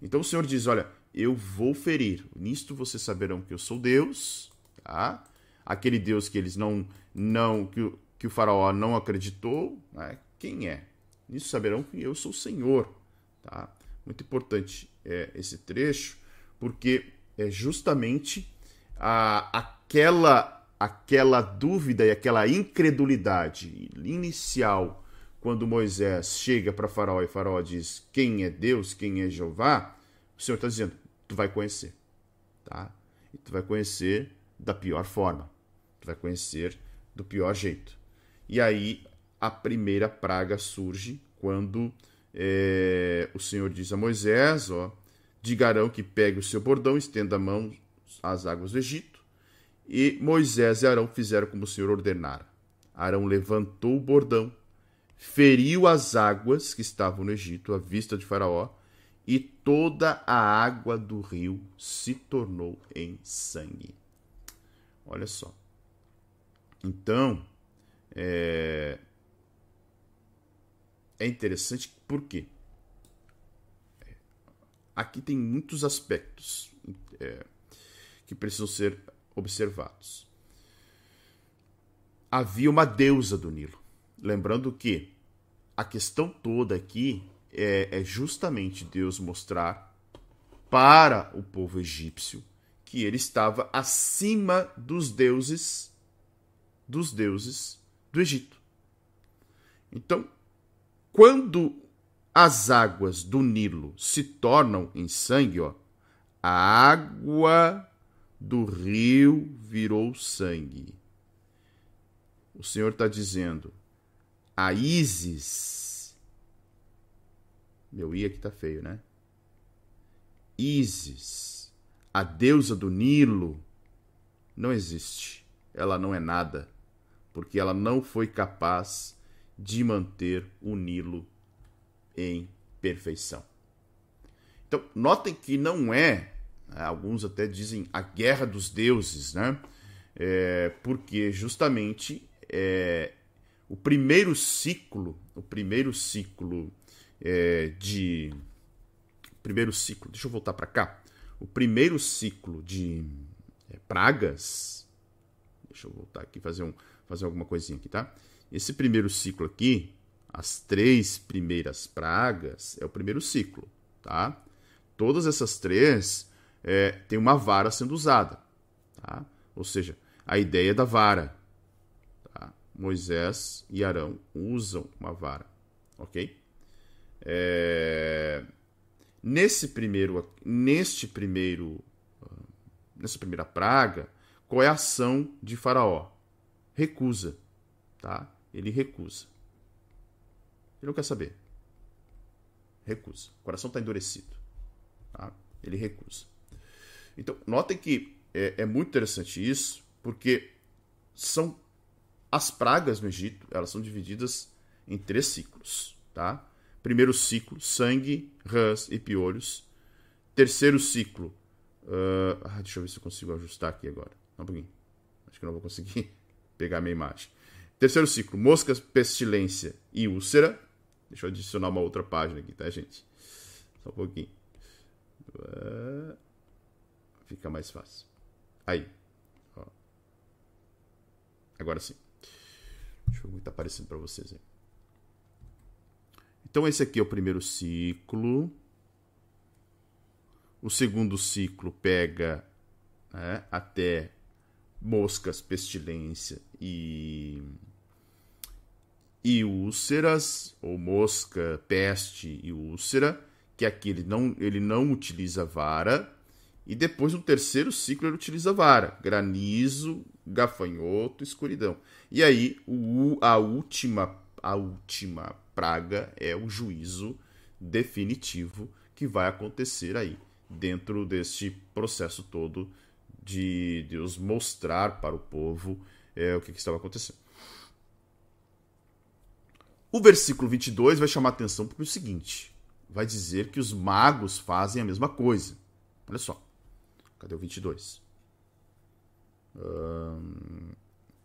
Então o Senhor diz: Olha, eu vou ferir. Nisto vocês saberão que eu sou Deus, tá? Aquele Deus que eles não, não que, o, que o faraó não acreditou, né? quem é? Nisso saberão que eu sou o Senhor, tá? Muito importante é, esse trecho, porque é justamente a, aquela aquela dúvida e aquela incredulidade inicial quando Moisés chega para Faraó e Faraó diz quem é Deus, quem é Jeová, o Senhor está dizendo, tu vai conhecer, tá? E tu vai conhecer da pior forma, tu vai conhecer do pior jeito. E aí a primeira praga surge quando é, o Senhor diz a Moisés, ó, digarão que pegue o seu bordão, estenda a mão às águas do Egito. E Moisés e Arão fizeram como o Senhor ordenara. Arão levantou o bordão, feriu as águas que estavam no Egito à vista de Faraó, e toda a água do rio se tornou em sangue. Olha só. Então, é, é interessante porque aqui tem muitos aspectos é, que precisam ser observados. Havia uma deusa do Nilo. Lembrando que a questão toda aqui é, é justamente Deus mostrar para o povo egípcio que ele estava acima dos deuses dos deuses do Egito. Então, quando as águas do Nilo se tornam em sangue, ó, a água do rio virou sangue. O Senhor está dizendo, a Isis, meu I aqui está feio, né? Isis, a deusa do Nilo, não existe. Ela não é nada, porque ela não foi capaz de manter o Nilo em perfeição. Então, notem que não é Alguns até dizem a guerra dos deuses, né? É, porque justamente é, o primeiro ciclo, o primeiro ciclo é, de primeiro ciclo, deixa eu voltar para cá, o primeiro ciclo de é, pragas, deixa eu voltar aqui fazer um fazer alguma coisinha aqui, tá? Esse primeiro ciclo aqui, as três primeiras pragas é o primeiro ciclo, tá? Todas essas três é, tem uma vara sendo usada. Tá? Ou seja, a ideia da vara. Tá? Moisés e Arão usam uma vara. Ok? É... Nesse primeiro, neste primeiro, nessa primeira praga, qual é a ação de Faraó? Recusa, tá? Ele recusa. Ele não quer saber. Recusa. O coração está endurecido. Tá? Ele recusa. Então, notem que é, é muito interessante isso, porque são as pragas no Egito, elas são divididas em três ciclos, tá? Primeiro ciclo, sangue, rãs e piolhos. Terceiro ciclo, uh, ah, deixa eu ver se eu consigo ajustar aqui agora. Um pouquinho. Acho que não vou conseguir pegar minha imagem. Terceiro ciclo, moscas, pestilência e úlcera. Deixa eu adicionar uma outra página aqui, tá, gente? Só um pouquinho. Uh, Fica mais fácil. Aí. Ó. Agora sim. Deixa eu ver o que está aparecendo para vocês aí. Então, esse aqui é o primeiro ciclo. O segundo ciclo pega né, até moscas, pestilência e, e úlceras, ou mosca, peste e úlcera, que aqui ele não, ele não utiliza vara, e depois, no terceiro ciclo, ele utiliza vara, granizo, gafanhoto, escuridão. E aí, o, a, última, a última praga é o juízo definitivo que vai acontecer aí, dentro deste processo todo de Deus mostrar para o povo é, o que, que estava acontecendo. O versículo 22 vai chamar atenção para o seguinte: vai dizer que os magos fazem a mesma coisa. Olha só. Cadê o 22? Hum,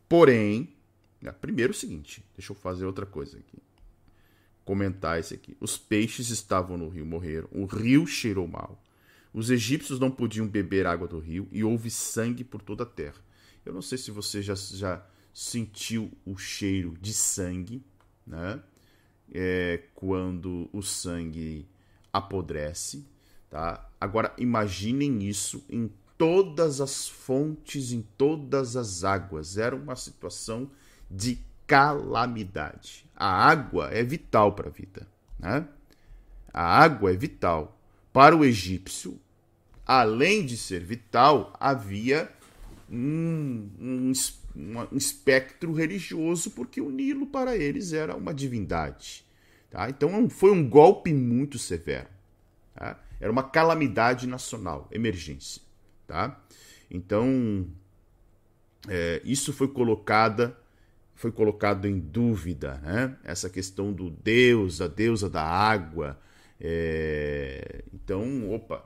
porém, É, primeiro o seguinte, deixa eu fazer outra coisa aqui. Comentar esse aqui. Os peixes estavam no rio, morreram. O rio cheirou mal. Os egípcios não podiam beber água do rio e houve sangue por toda a terra. Eu não sei se você já, já sentiu o cheiro de sangue, né? É, quando o sangue apodrece, tá? Agora imaginem isso em todas as fontes, em todas as águas. Era uma situação de calamidade. A água é vital para a vida, né? A água é vital. Para o egípcio, além de ser vital, havia um, um, um, espectro religioso, porque o Nilo para eles era uma divindade. Tá? Então foi um golpe muito severo. Era uma calamidade nacional, emergência. Tá? Então, é, isso foi colocada foi colocado em dúvida, né? Essa questão do Deus, a deusa da água. É... Então, opa,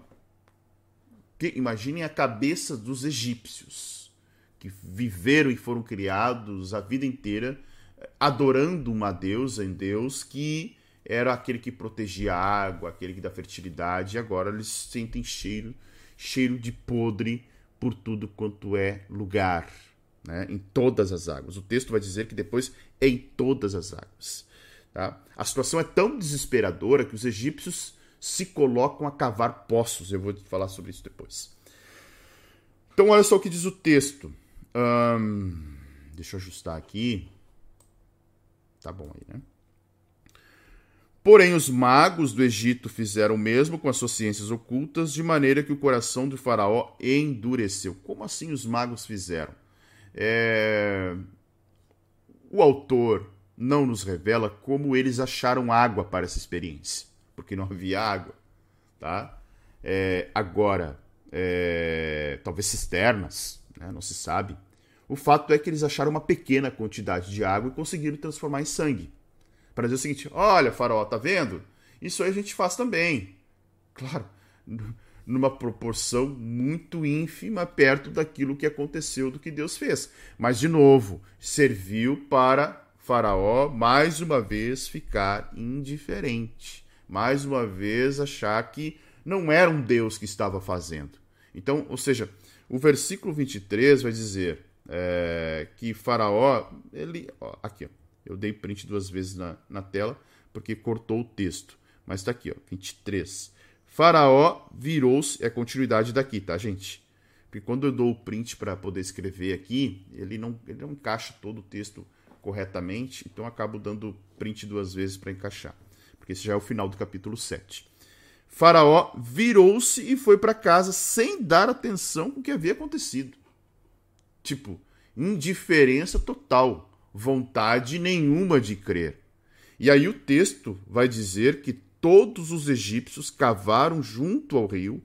que, imaginem a cabeça dos egípcios que viveram e foram criados a vida inteira adorando uma deusa em Deus que era aquele que protegia a água, aquele que dá fertilidade, e agora eles sentem cheiro, cheiro de podre por tudo quanto é lugar né, em todas as águas. O texto vai dizer que depois é em todas as águas. Tá? A situação é tão desesperadora que os egípcios se colocam a cavar poços. Eu vou falar sobre isso depois. Então, olha só o que diz o texto. deixa eu ajustar aqui. Tá bom aí, né? Porém, os magos do Egito fizeram o mesmo com as suas ciências ocultas, de maneira que o coração do faraó endureceu. Como assim os magos fizeram? É... O autor não nos revela como eles acharam água para essa experiência, porque não havia água. Tá? É... Agora, é... talvez cisternas, né? não se sabe. O fato é que eles acharam uma pequena quantidade de água e conseguiram transformar em sangue. Para dizer o seguinte: olha, farol, tá vendo? Isso aí a gente faz também. Claro, numa proporção muito ínfima perto daquilo que aconteceu, do que Deus fez. Mas, de novo, serviu para Faraó mais uma vez ficar indiferente, mais uma vez achar que não era um Deus que estava fazendo. Então, ou seja, o versículo 23 vai dizer é, que Faraó, ele, ó, aqui, ó, eu dei print duas vezes na, na tela porque cortou o texto, mas está aqui, ó, 23. Faraó virou-se. É continuidade daqui, tá, gente? Porque quando eu dou o print para poder escrever aqui, ele não, ele não encaixa todo o texto corretamente, então eu acabo dando print duas vezes para encaixar. Porque esse já é o final do capítulo 7. Faraó virou-se e foi para casa sem dar atenção com o que havia acontecido. Tipo, indiferença total, vontade nenhuma de crer. E aí o texto vai dizer que todos os egípcios cavaram junto ao rio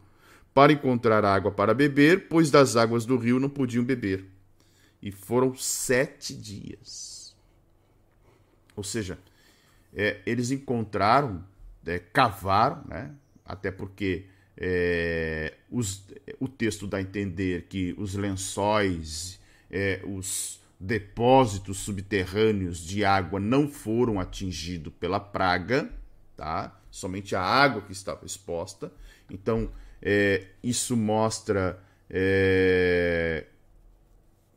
para encontrar água para beber, pois das águas do rio não podiam beber. E foram sete dias. Ou seja, é, eles encontraram, é, cavaram, né? até porque é, os, o texto dá a entender que os lençóis, é, os depósitos subterrâneos de água não foram atingidos pela praga, tá? somente a água que estava exposta. Então, é, isso mostra é,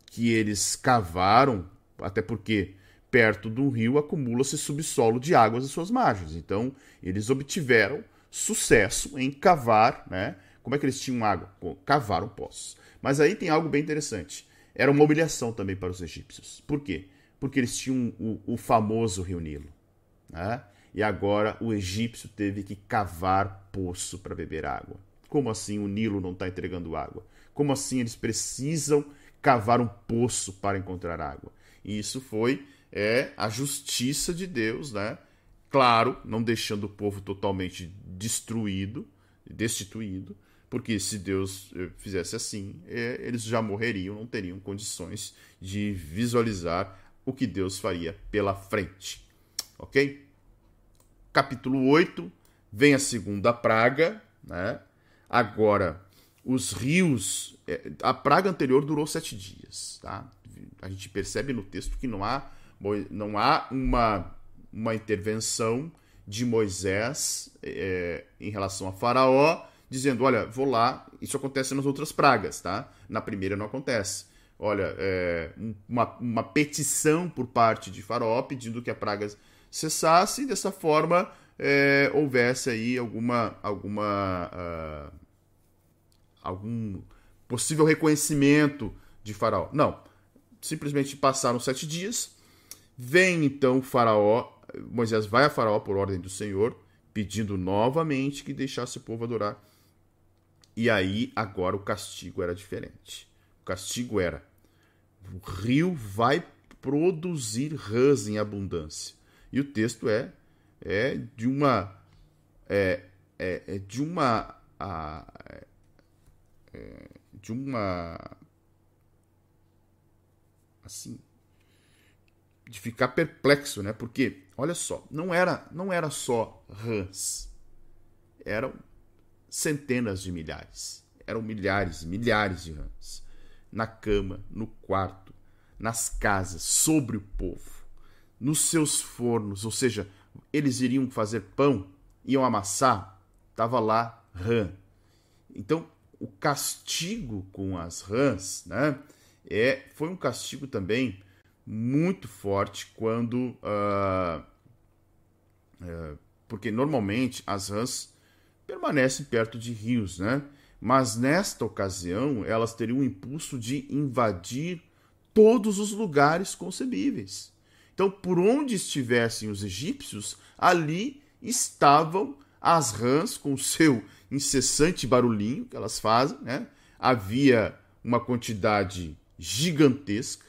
que eles cavaram, até porque perto do rio acumula-se subsolo de águas às suas margens. Então, eles obtiveram sucesso em cavar, né? Como é que eles tinham água? Cavaram poços. Mas aí tem algo bem interessante. Era uma humilhação também para os egípcios. Por quê? Porque eles tinham o, o famoso rio Nilo. Né? e agora o egípcio teve que cavar poço para beber água. Como assim o Nilo não está entregando água? Como assim eles precisam cavar um poço para encontrar água? E isso foi é, a justiça de Deus, né? Claro, não deixando o povo totalmente destruído, destituído, porque se Deus eh, fizesse assim, é, eles já morreriam, não teriam condições de visualizar o que Deus faria pela frente. Ok? capítulo 8, vem a segunda praga, né? Agora, os rios. É, a praga anterior durou sete dias, tá? A gente percebe no texto que não há Não há uma, uma intervenção de Moisés é, em relação a Faraó, dizendo: olha, vou lá. Isso acontece nas outras pragas, tá? Na primeira não acontece. Olha, é, uma, uma petição por parte de Faraó pedindo que a praga cessasse e dessa forma é, houvesse aí alguma alguma uh, algum possível reconhecimento de Faraó. Não, simplesmente passaram sete dias. Vem então Faraó, Moisés vai a Faraó por ordem do Senhor, pedindo novamente que deixasse o povo adorar. E aí agora o castigo era diferente. O castigo era: o rio vai produzir rãs em abundância. E o texto é é de uma é, é, é de uma a, é, de uma assim de ficar perplexo, né? Porque olha só, não era não era só rãs, eram centenas de milhares, eram milhares, milhares de rãs na cama, no quarto, nas casas, sobre o povo, nos seus fornos, ou seja, eles iriam fazer pão, iam amassar, estava lá rã. Então, o castigo com as rãs, né, é, foi um castigo também muito forte quando. Uh, uh, porque normalmente as rãs permanecem perto de rios, né? Mas nesta ocasião elas teriam o impulso de invadir todos os lugares concebíveis. Então, por onde estivessem os egípcios, ali estavam as rãs com seu incessante barulhinho que elas fazem, né? Havia uma quantidade gigantesca,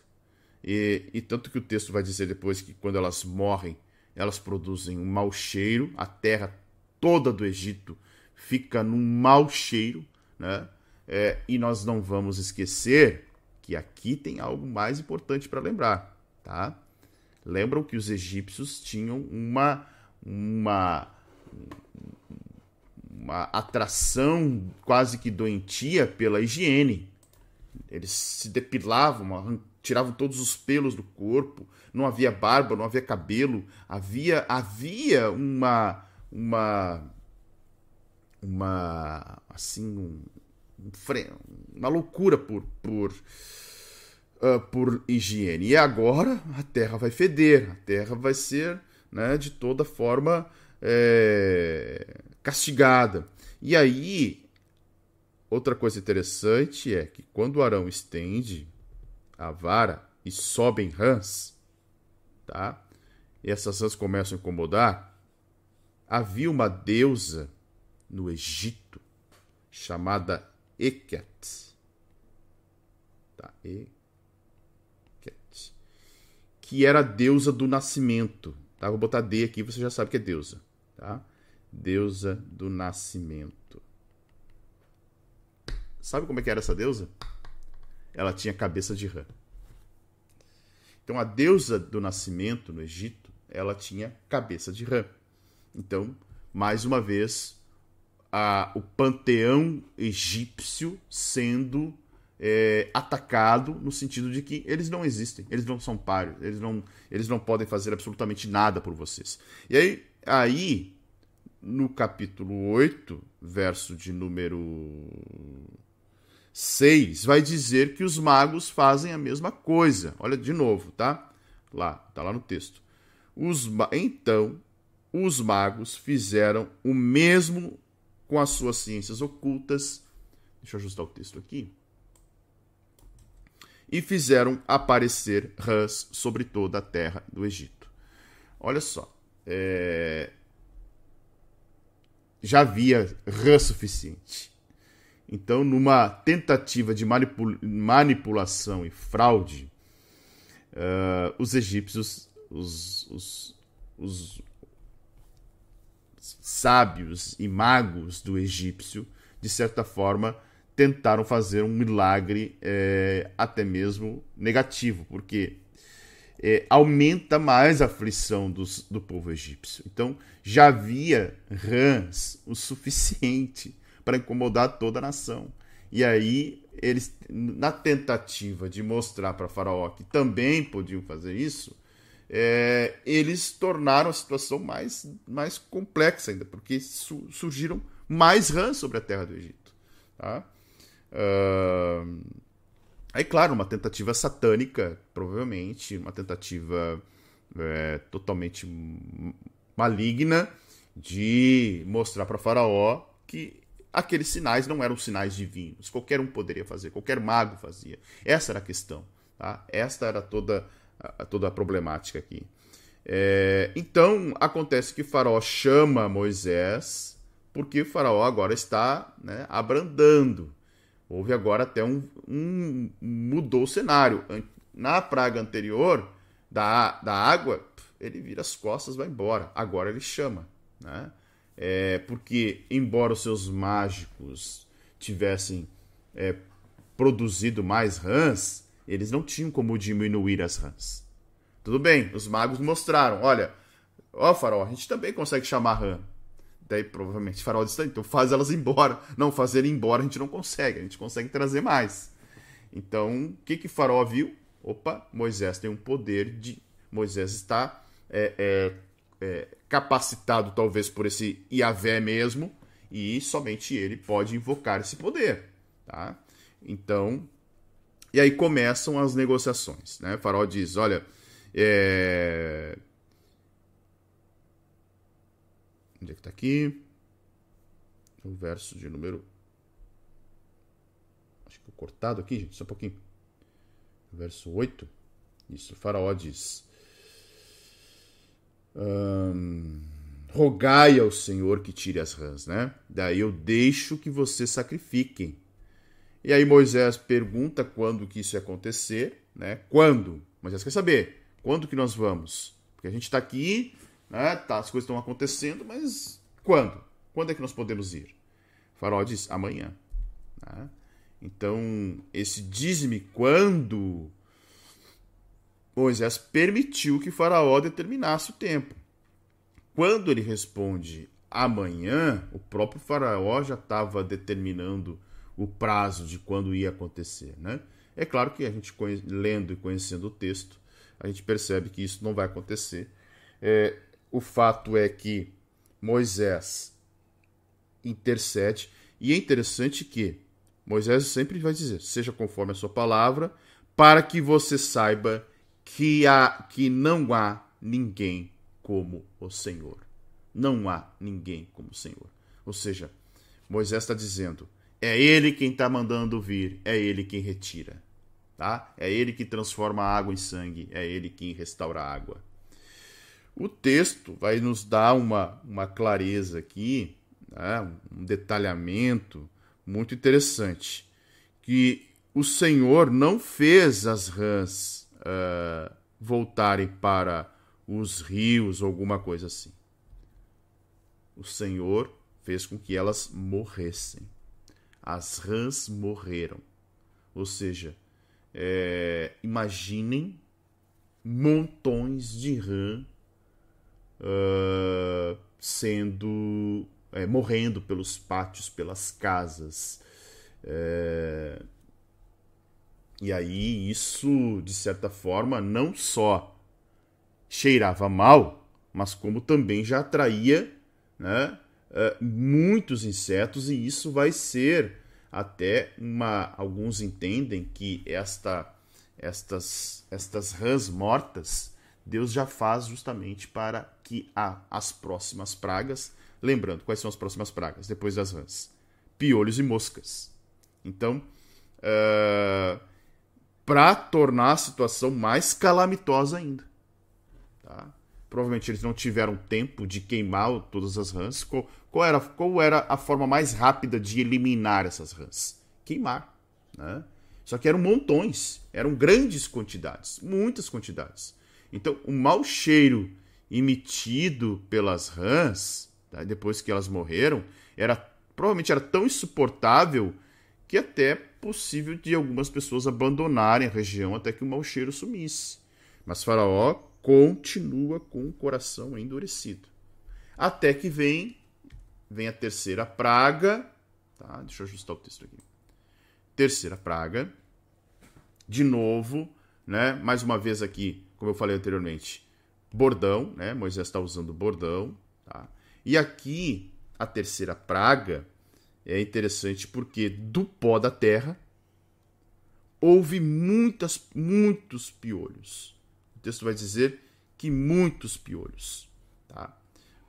e, e, tanto que o texto vai dizer depois que quando elas morrem, elas produzem um mau cheiro, a terra toda do Egito fica num mau cheiro, né? É, e nós não vamos esquecer que aqui tem algo mais importante para lembrar, tá? Lembram que os egípcios tinham uma uma uma atração quase que doentia pela higiene. Eles se depilavam, tiravam todos os pelos do corpo, não havia barba, não havia cabelo, havia havia uma uma uma assim um, um uma loucura por por uh, por higiene. E agora a terra vai feder, a terra vai ser né, de toda forma é, castigada. E aí, outra coisa interessante é que quando Arão estende a vara e sobem rãs, tá? E essas rãs começam a incomodar. Havia uma deusa no Egito chamada Eket. Tá? Eket. Que era a deusa do nascimento. Tá? Vou botar D aqui, você já sabe que é deusa. Tá? Deusa do nascimento. Sabe como é que era essa deusa? Ela tinha cabeça de rã. Então a deusa do nascimento no Egito, ela tinha cabeça de rã. Então, mais uma vez, a, o panteão egípcio sendo é, atacado no sentido de que eles não existem, eles não são páreos, eles não, eles não podem fazer absolutamente nada por vocês. E aí, aí no capítulo 8, verso de número 6, vai dizer que os magos fazem a mesma coisa. Olha de novo, tá? Lá, tá lá no texto. Os, então, os magos fizeram o mesmo com as suas ciências ocultas. Deixa eu ajustar o texto aqui. E fizeram aparecer rãs sobre toda a terra do Egito. Olha só. É... Já havia rã suficiente. Então, numa tentativa de manipula manipulação e fraude, uh, os egípcios, os, os, os, sábios e magos do egípcio, de certa forma, tentaram fazer um milagre é, até mesmo negativo, porque é, aumenta mais a aflição dos, do povo egípcio. Então já havia rãs o suficiente para incomodar toda a nação. E aí eles, na tentativa de mostrar para Faraó que também podiam fazer isso, é, eles tornaram a situação mais, mais complexa ainda, porque su surgiram mais rãs sobre a terra do Egito. Tá? Uh, aí, claro, uma tentativa satânica, provavelmente, uma tentativa é, totalmente maligna de mostrar para Faraó que aqueles sinais não eram sinais divinos. Qualquer um poderia fazer, qualquer mago fazia. Essa era a questão. Tá? Esta era toda, toda a problemática aqui. É, então, acontece que Faraó chama Moisés, porque o Faraó agora está né, abrandando. Houve agora até um, um. mudou o cenário. Na praga anterior, da, da água, ele vira as costas vai embora. Agora ele chama. Né? É, porque, embora os seus mágicos tivessem é, produzido mais rãs, eles não tinham como diminuir as rãs. Tudo bem, os magos mostraram: olha, ó, Farol, a gente também consegue chamar rã. Daí provavelmente Farol disse: então faz elas embora. Não, fazer embora a gente não consegue, a gente consegue trazer mais. Então, o que que Farol viu? Opa, Moisés tem um poder de. Moisés está é, é, é, capacitado talvez por esse Iavé mesmo, e somente ele pode invocar esse poder. Tá? Então, e aí começam as negociações. Né? O Faraó diz: olha, é... onde é que está aqui? O verso de número. Acho que cortado aqui, gente, só um pouquinho. Verso 8. Isso, Faraó diz: rogai ao Senhor que tire as rãs, né? Daí eu deixo que vocês sacrifiquem. E aí Moisés pergunta quando que isso ia acontecer, né? Quando? Moisés quer saber, quando que nós vamos? Porque a gente está aqui, né? Tá, as coisas estão acontecendo, mas quando? Quando é que nós podemos ir? O faraó diz, amanhã. Né? Então, esse diz-me quando Moisés permitiu que Faraó determinasse o tempo. Quando ele responde amanhã, o próprio Faraó já estava determinando o prazo de quando ia acontecer. Né? É claro que a gente, lendo e conhecendo o texto, a gente percebe que isso não vai acontecer. É, o fato é que Moisés intercede, e é interessante que Moisés sempre vai dizer: seja conforme a sua palavra, para que você saiba que, há, que não há ninguém como o Senhor. Não há ninguém como o Senhor. Ou seja, Moisés está dizendo: é Ele quem está mandando vir, é Ele quem retira. Tá? É Ele que transforma a água em sangue, é Ele quem restaura a água. O texto vai nos dar uma, uma clareza aqui, né? um detalhamento muito interessante. Que o Senhor não fez as rãs uh, voltarem para os rios alguma coisa assim. O Senhor fez com que elas morressem. As rãs morreram. Ou seja, é, imaginem montões de rã uh, sendo é, morrendo pelos pátios, pelas casas. É, e aí isso, de certa forma, não só cheirava mal, mas como também já atraía né, uh, muitos insetos, e isso vai ser até uma. Alguns entendem que esta, estas, estas rãs mortas Deus já faz justamente para que a, as próximas pragas. Lembrando, quais são as próximas pragas depois das rãs? Piolhos e moscas. Então, uh, para tornar a situação mais calamitosa ainda. Tá? Provavelmente eles não tiveram tempo de queimar todas as rãs. Qual, era, qual era a forma mais rápida de eliminar essas rãs? Queimar. Né? Só que eram montões, eram grandes quantidades, muitas quantidades. Então, o mau cheiro emitido pelas rãs, tá? depois que elas morreram, era provavelmente era tão insuportável que até possível de algumas pessoas abandonarem a região até que o mau cheiro sumisse. Mas Faraó continua com o coração endurecido. Até que vem vem a terceira praga, tá? Deixa eu ajustar o texto aqui. Terceira praga. De novo, né? Mais uma vez aqui, como eu falei anteriormente, bordão, né? Moisés está usando bordão, tá? E aqui a terceira praga é interessante porque do pó da terra houve muitas, muitos piolhos. O texto vai dizer que muitos piolhos?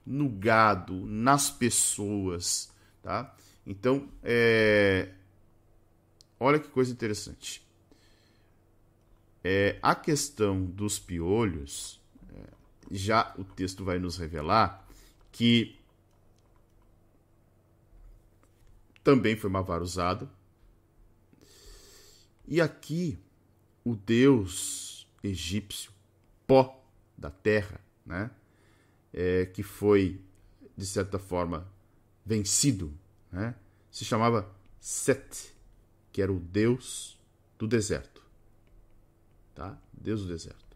No gado, nas pessoas, tá? Então, é... olha que coisa interessante. É, a questão dos piolhos, é, já o texto vai nos revelar que também foi uma vara usada. E aqui, o deus egípcio, pó da terra, né? É, que foi, de certa forma, vencido, né? se chamava Set, que era o deus do deserto. Tá? Deus do deserto.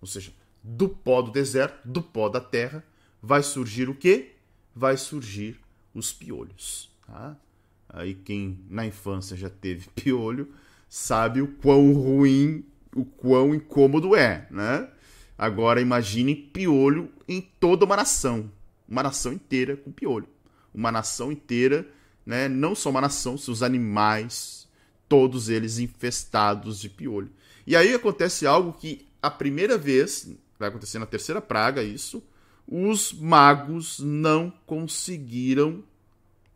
Ou seja, do pó do deserto, do pó da terra, vai surgir o quê? Vai surgir os piolhos. Tá? Aí quem na infância já teve piolho sabe o quão ruim, o quão incômodo é, né? Agora imagine piolho em toda uma nação, uma nação inteira com piolho, uma nação inteira, né? Não só uma nação, seus animais, todos eles infestados de piolho. E aí acontece algo que a primeira vez, vai acontecer na terceira praga isso, os magos não conseguiram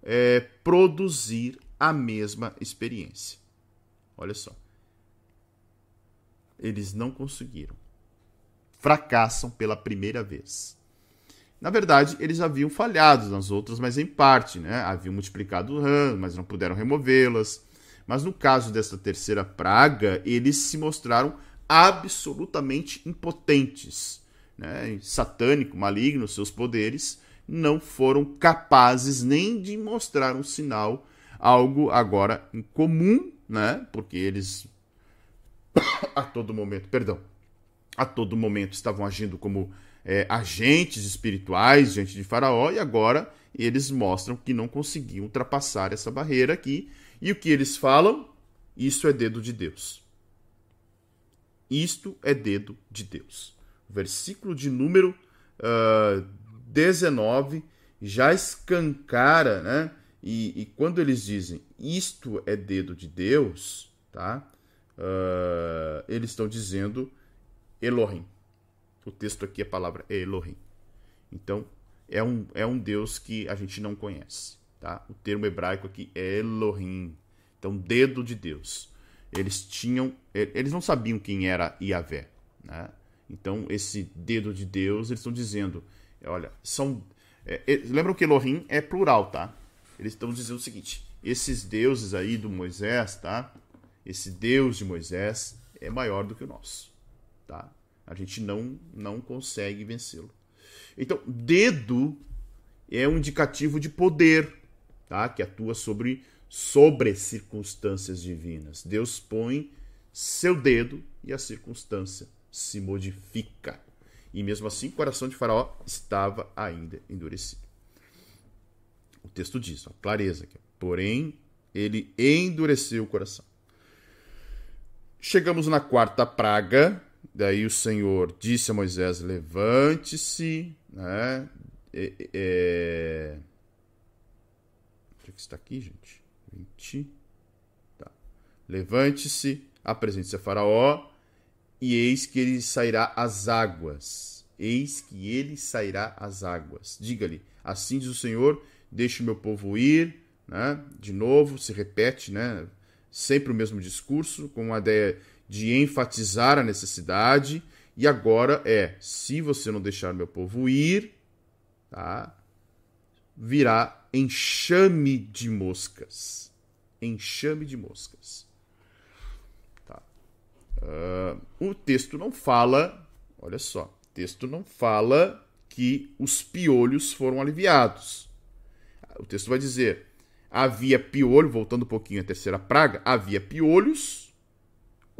é, produzir a mesma experiência. Olha só. Eles não conseguiram. Fracassam pela primeira vez. Na verdade, eles haviam falhado nas outras, mas em parte, né? Haviam multiplicado rã, mas não puderam removê-las. Mas no caso dessa terceira praga, eles se mostraram absolutamente impotentes. Né? Satânico, maligno, seus poderes, não foram capazes nem de mostrar um sinal, algo agora incomum, né? Porque eles a todo momento, perdão, a todo momento estavam agindo como é, agentes espirituais diante de Faraó e agora eles mostram que não conseguiam ultrapassar essa barreira aqui. E o que eles falam? Isso é dedo de Deus. Isto é dedo de Deus. Versículo de número uh, 19 já escancara, né? E, e, quando eles dizem isto é dedo de Deus, tá? Uh, eles estão dizendo Elohim. O texto aqui, a palavra é Elohim. Então, é um, é um Deus que a gente não conhece, tá? O termo hebraico aqui é Elohim. Então, dedo de Deus. Eles tinham, eles não sabiam quem era Yahvé, né? Então, esse dedo de Deus, eles estão dizendo, Olha, são. É, é, lembram que Elohim é plural, tá? Eles estão dizendo o seguinte: esses deuses aí do Moisés, tá? Esse Deus de Moisés é maior do que o nosso, tá? A gente não, não consegue vencê-lo. Então, dedo é um indicativo de poder, tá? Que atua sobre, sobre circunstâncias divinas. Deus põe seu dedo e a circunstância se modifica. E mesmo assim, o coração de Faraó estava ainda endurecido. O texto diz, ó, clareza aqui. Porém, ele endureceu o coração. Chegamos na quarta praga. Daí o Senhor disse a Moisés: Levante-se. Né? É, é... Onde que está aqui, gente? 20. Tá. Levante-se, apresente-se a Faraó e eis que ele sairá às águas. Eis que ele sairá às águas. Diga-lhe: Assim diz o Senhor: Deixe o meu povo ir. Né? De novo, se repete, né? sempre o mesmo discurso, com a ideia de enfatizar a necessidade. E agora é: se você não deixar meu povo ir, tá? virá enxame de moscas. Enxame de moscas. Uh, o texto não fala, olha só, o texto não fala que os piolhos foram aliviados. O texto vai dizer: havia piolho, voltando um pouquinho à terceira praga, havia piolhos,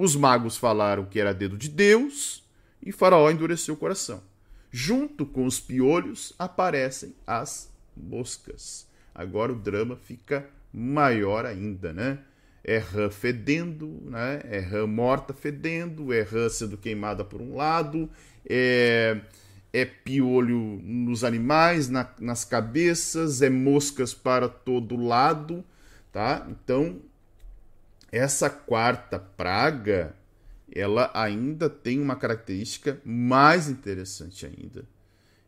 os magos falaram que era dedo de Deus, e Faraó endureceu o coração. Junto com os piolhos aparecem as moscas. Agora o drama fica maior ainda, né? é rã fedendo, né? é rã morta fedendo, é rã sendo queimada por um lado, é, é piolho nos animais, na, nas cabeças, é moscas para todo lado, tá? Então, essa quarta praga, ela ainda tem uma característica mais interessante ainda,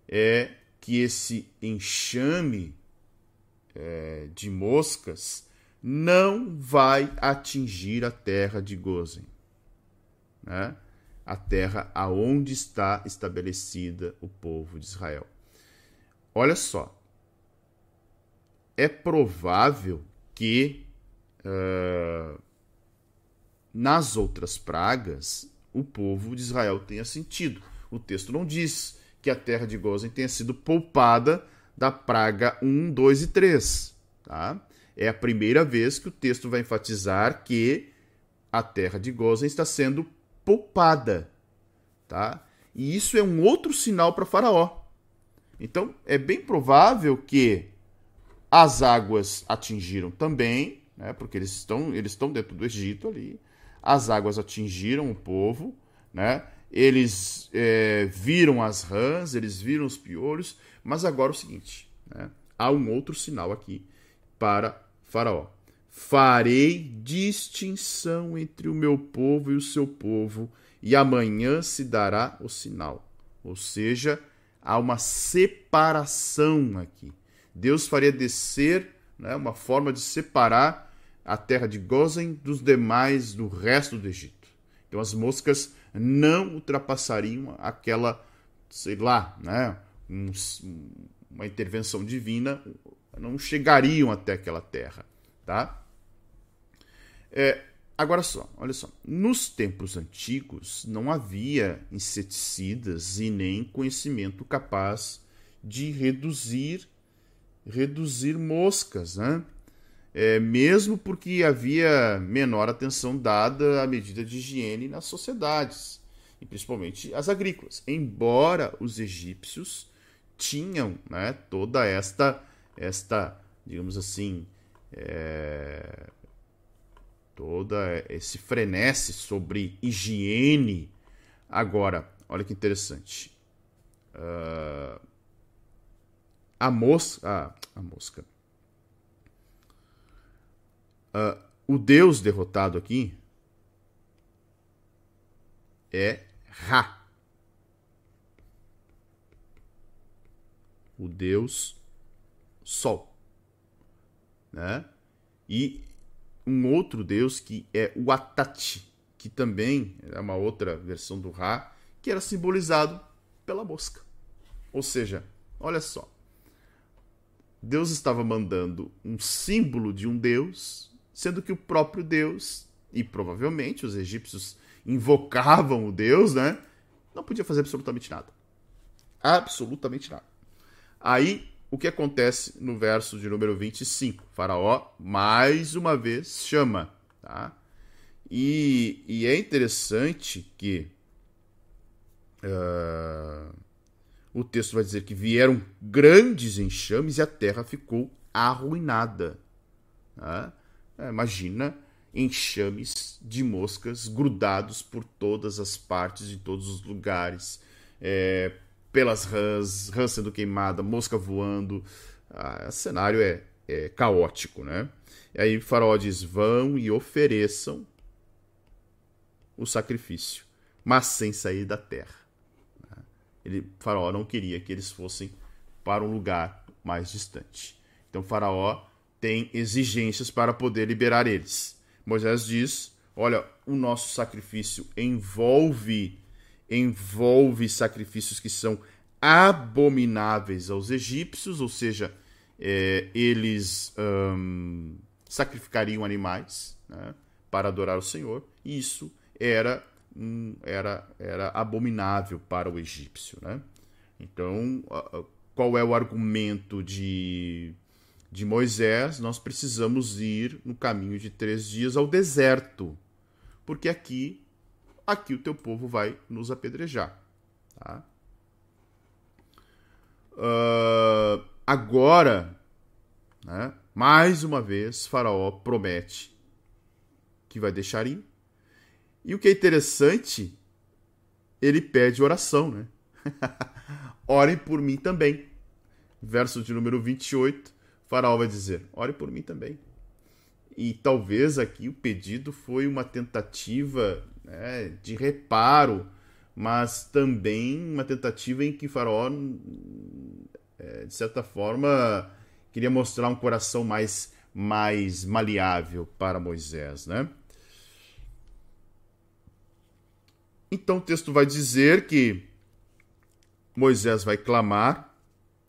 é que esse enxame é, de moscas não vai atingir a terra de Gozen, né? a terra aonde está estabelecida o povo de Israel. Olha só, é provável que uh, nas outras pragas o povo de Israel tenha sentido. O texto não diz que a terra de Gozen tenha sido poupada da praga 1, 2 e 3. Tá? É a primeira vez que o texto vai enfatizar que a terra de Gozen está sendo poupada, tá? E isso é um outro sinal para Faraó. Então, é bem provável que as águas atingiram também, né? Porque eles estão, eles estão dentro do Egito ali. As águas atingiram o povo, né? Eles é, viram as rãs, eles viram os piolhos, mas agora é o seguinte, né? há um outro sinal aqui para Faraó: Farei distinção entre o meu povo e o seu povo, e amanhã se dará o sinal. Ou seja, há uma separação aqui. Deus faria descer né, uma forma de separar a terra de Gozen dos demais, do resto do Egito. Então as moscas não ultrapassariam aquela, sei lá, né, um, uma intervenção divina não chegariam até aquela terra, tá? É, agora só, olha só, nos tempos antigos não havia inseticidas e nem conhecimento capaz de reduzir reduzir moscas, né? É, mesmo porque havia menor atenção dada à medida de higiene nas sociedades, e principalmente as agrícolas. Embora os egípcios tinham né, toda esta, esta digamos assim, é, toda esse frenesi sobre higiene. Agora, olha que interessante. Uh, a mosca. Ah, a mosca. Uh, o deus derrotado aqui é Ra. o deus Sol. Né? E um outro deus que é o Atati, que também é uma outra versão do Ra, que era simbolizado pela mosca. Ou seja, olha só. Deus estava mandando um símbolo de um deus, sendo que o próprio Deus, e provavelmente os egípcios invocavam o Deus, né? Não podia fazer absolutamente nada. Absolutamente nada. Aí, o que acontece no verso de número 25? faraó, mais uma vez, chama. Tá? E, e é interessante que uh, o texto vai dizer que vieram grandes enxames e a terra ficou arruinada. Tá? É, imagina enxames de moscas grudados por todas as partes, de todos os lugares, é, pelas rãs, rã sendo queimada, mosca voando. Ah, o cenário é, é caótico, né? E aí faraó diz: vão e ofereçam o sacrifício, mas sem sair da terra. Ele, o faraó não queria que eles fossem para um lugar mais distante. Então faraó tem exigências para poder liberar eles. Moisés diz: olha, o nosso sacrifício envolve envolve sacrifícios que são abomináveis aos egípcios, ou seja, é, eles um, sacrificariam animais né, para adorar o Senhor, e isso era, era, era abominável para o egípcio. Né? Então, qual é o argumento de, de Moisés? Nós precisamos ir no caminho de três dias ao deserto, porque aqui aqui o teu povo vai nos apedrejar. Tá? Uh, agora, né, mais uma vez, Faraó promete que vai deixar ir. E o que é interessante, ele pede oração, né? Orem por mim também. Verso de número 28, Faraó vai dizer: Ore por mim também. E talvez aqui o pedido foi uma tentativa né, de reparo, mas também uma tentativa em que Faraó, é, de certa forma, queria mostrar um coração mais, mais maleável para Moisés, né? Então o texto vai dizer que Moisés vai clamar,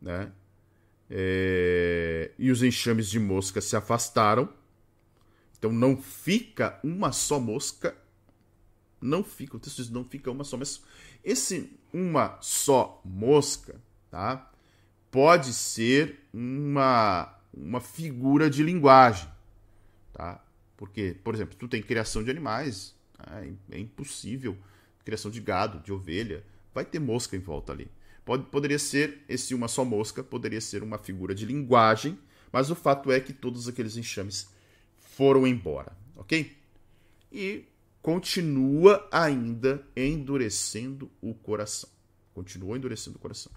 né? É, e os enxames de mosca se afastaram. Então não fica uma só mosca. Não fica, o texto diz não fica uma só, mas esse uma só mosca, tá? Pode ser uma uma figura de linguagem, tá? Porque, por exemplo, tu tem criação de animais, né? é impossível criação de gado, de ovelha, vai ter mosca em volta ali. Pode, poderia ser, esse uma só mosca, poderia ser uma figura de linguagem, mas o fato é que todos aqueles enxames foram embora, ok? E continua ainda endurecendo o coração. Continua endurecendo o coração.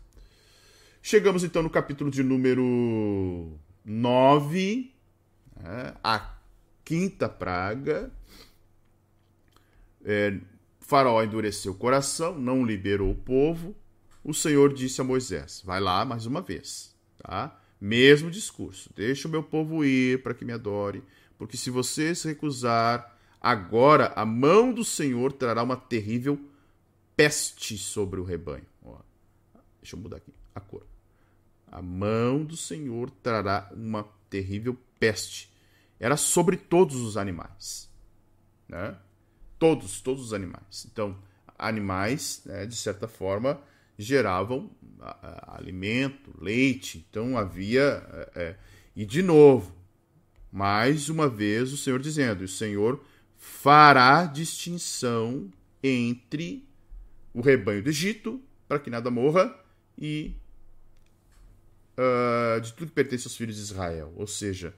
Chegamos então no capítulo de número 9, né, a quinta praga. É, Faraó endureceu o coração, não liberou o povo. O Senhor disse a Moisés: Vai lá mais uma vez, tá? Mesmo discurso. Deixa o meu povo ir para que me adore, porque se você se recusar, agora a mão do Senhor trará uma terrível peste sobre o rebanho. Ó, deixa eu mudar aqui a cor. A mão do Senhor trará uma terrível peste. Era sobre todos os animais, né? Todos, todos os animais. Então, animais, né, de certa forma, geravam alimento, leite. Então havia. É, é, e de novo, mais uma vez o Senhor dizendo: o Senhor fará distinção entre o rebanho do Egito, para que nada morra, e uh, de tudo que pertence aos filhos de Israel. Ou seja,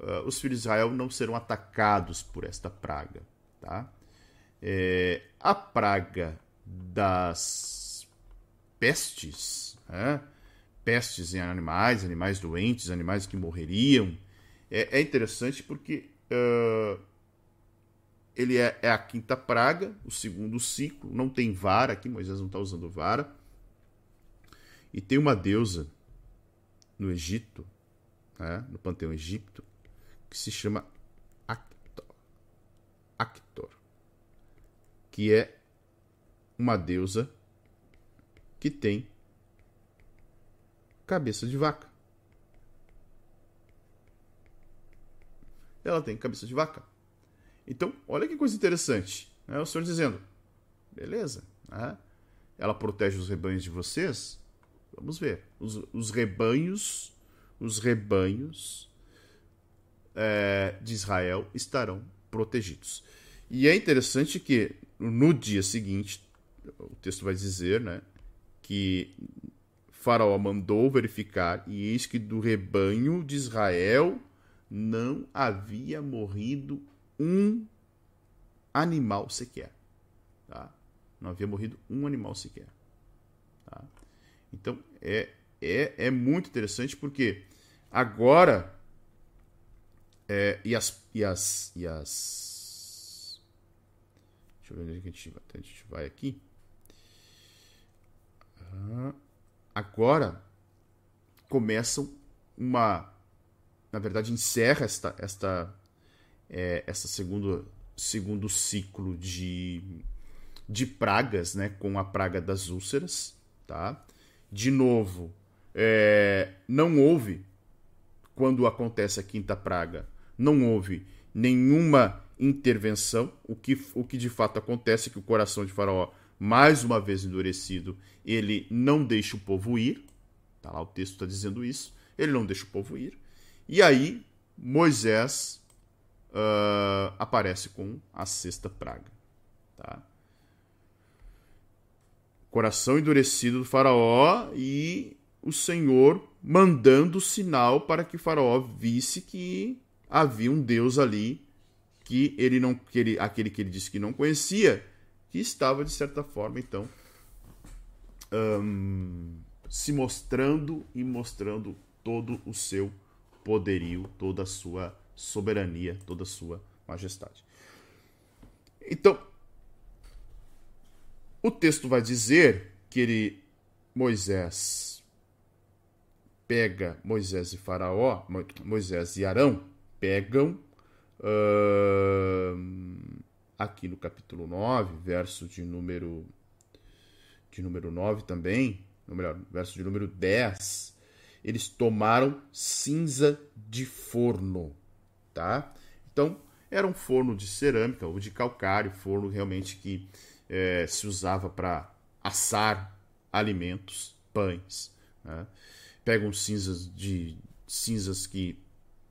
uh, os filhos de Israel não serão atacados por esta praga. Tá? é, a praga das pestes, né? pestes em animais, animais doentes, animais que morreriam, é, é interessante porque uh, ele é, é, a quinta praga, o segundo ciclo, não tem vara aqui, Moisés não está usando vara. E tem uma deusa no Egito, né, no panteão egípcio, que se chama Actor. Actor que é uma deusa que tem cabeça de vaca. Ela tem cabeça de vaca. Então, olha que coisa interessante. Né? O Senhor dizendo: beleza, né? ela protege os rebanhos de vocês. Vamos ver. Os, os rebanhos, os rebanhos é, de Israel estarão protegidos. E é interessante que no dia seguinte, o texto vai dizer, né, que Faraó mandou verificar e eis que do rebanho de Israel não havia morrido um animal sequer. Tá? Não havia morrido um animal sequer. Tá? Então é, é, é muito interessante porque agora é, e, as, e, as, e as Deixa eu ver onde a gente. A gente vai aqui. Agora começam uma. Na verdade, encerra esta, esta, é, essa segundo, segundo ciclo de, de pragas, né? Com a praga das úlceras, tá? De novo, é, não houve, quando acontece a quinta praga, não houve nenhuma intervenção. O que, o que de fato acontece é que o coração de Faraó, mais uma vez endurecido, ele não deixa o povo ir. Tá lá, o texto está dizendo isso. Ele não deixa o povo ir. E aí, Moisés uh, aparece com a sexta praga. Tá? Coração endurecido do Faraó e o Senhor mandando sinal para que Faraó visse que havia um Deus ali que ele não que ele, aquele que ele disse que não conhecia, que estava de certa forma então um, se mostrando e mostrando todo o seu poderio, toda a sua soberania, toda a sua majestade. Então, o texto vai dizer que ele, Moisés pega Moisés e Faraó, Moisés e Arão pegam uh, aqui no capítulo 9, verso de número de número 9 também, ou melhor, verso de número 10, eles tomaram cinza de forno, tá? Então, era um forno de cerâmica ou de calcário, forno realmente que é, se usava para assar alimentos, pães. Né? Pegam cinzas de cinzas que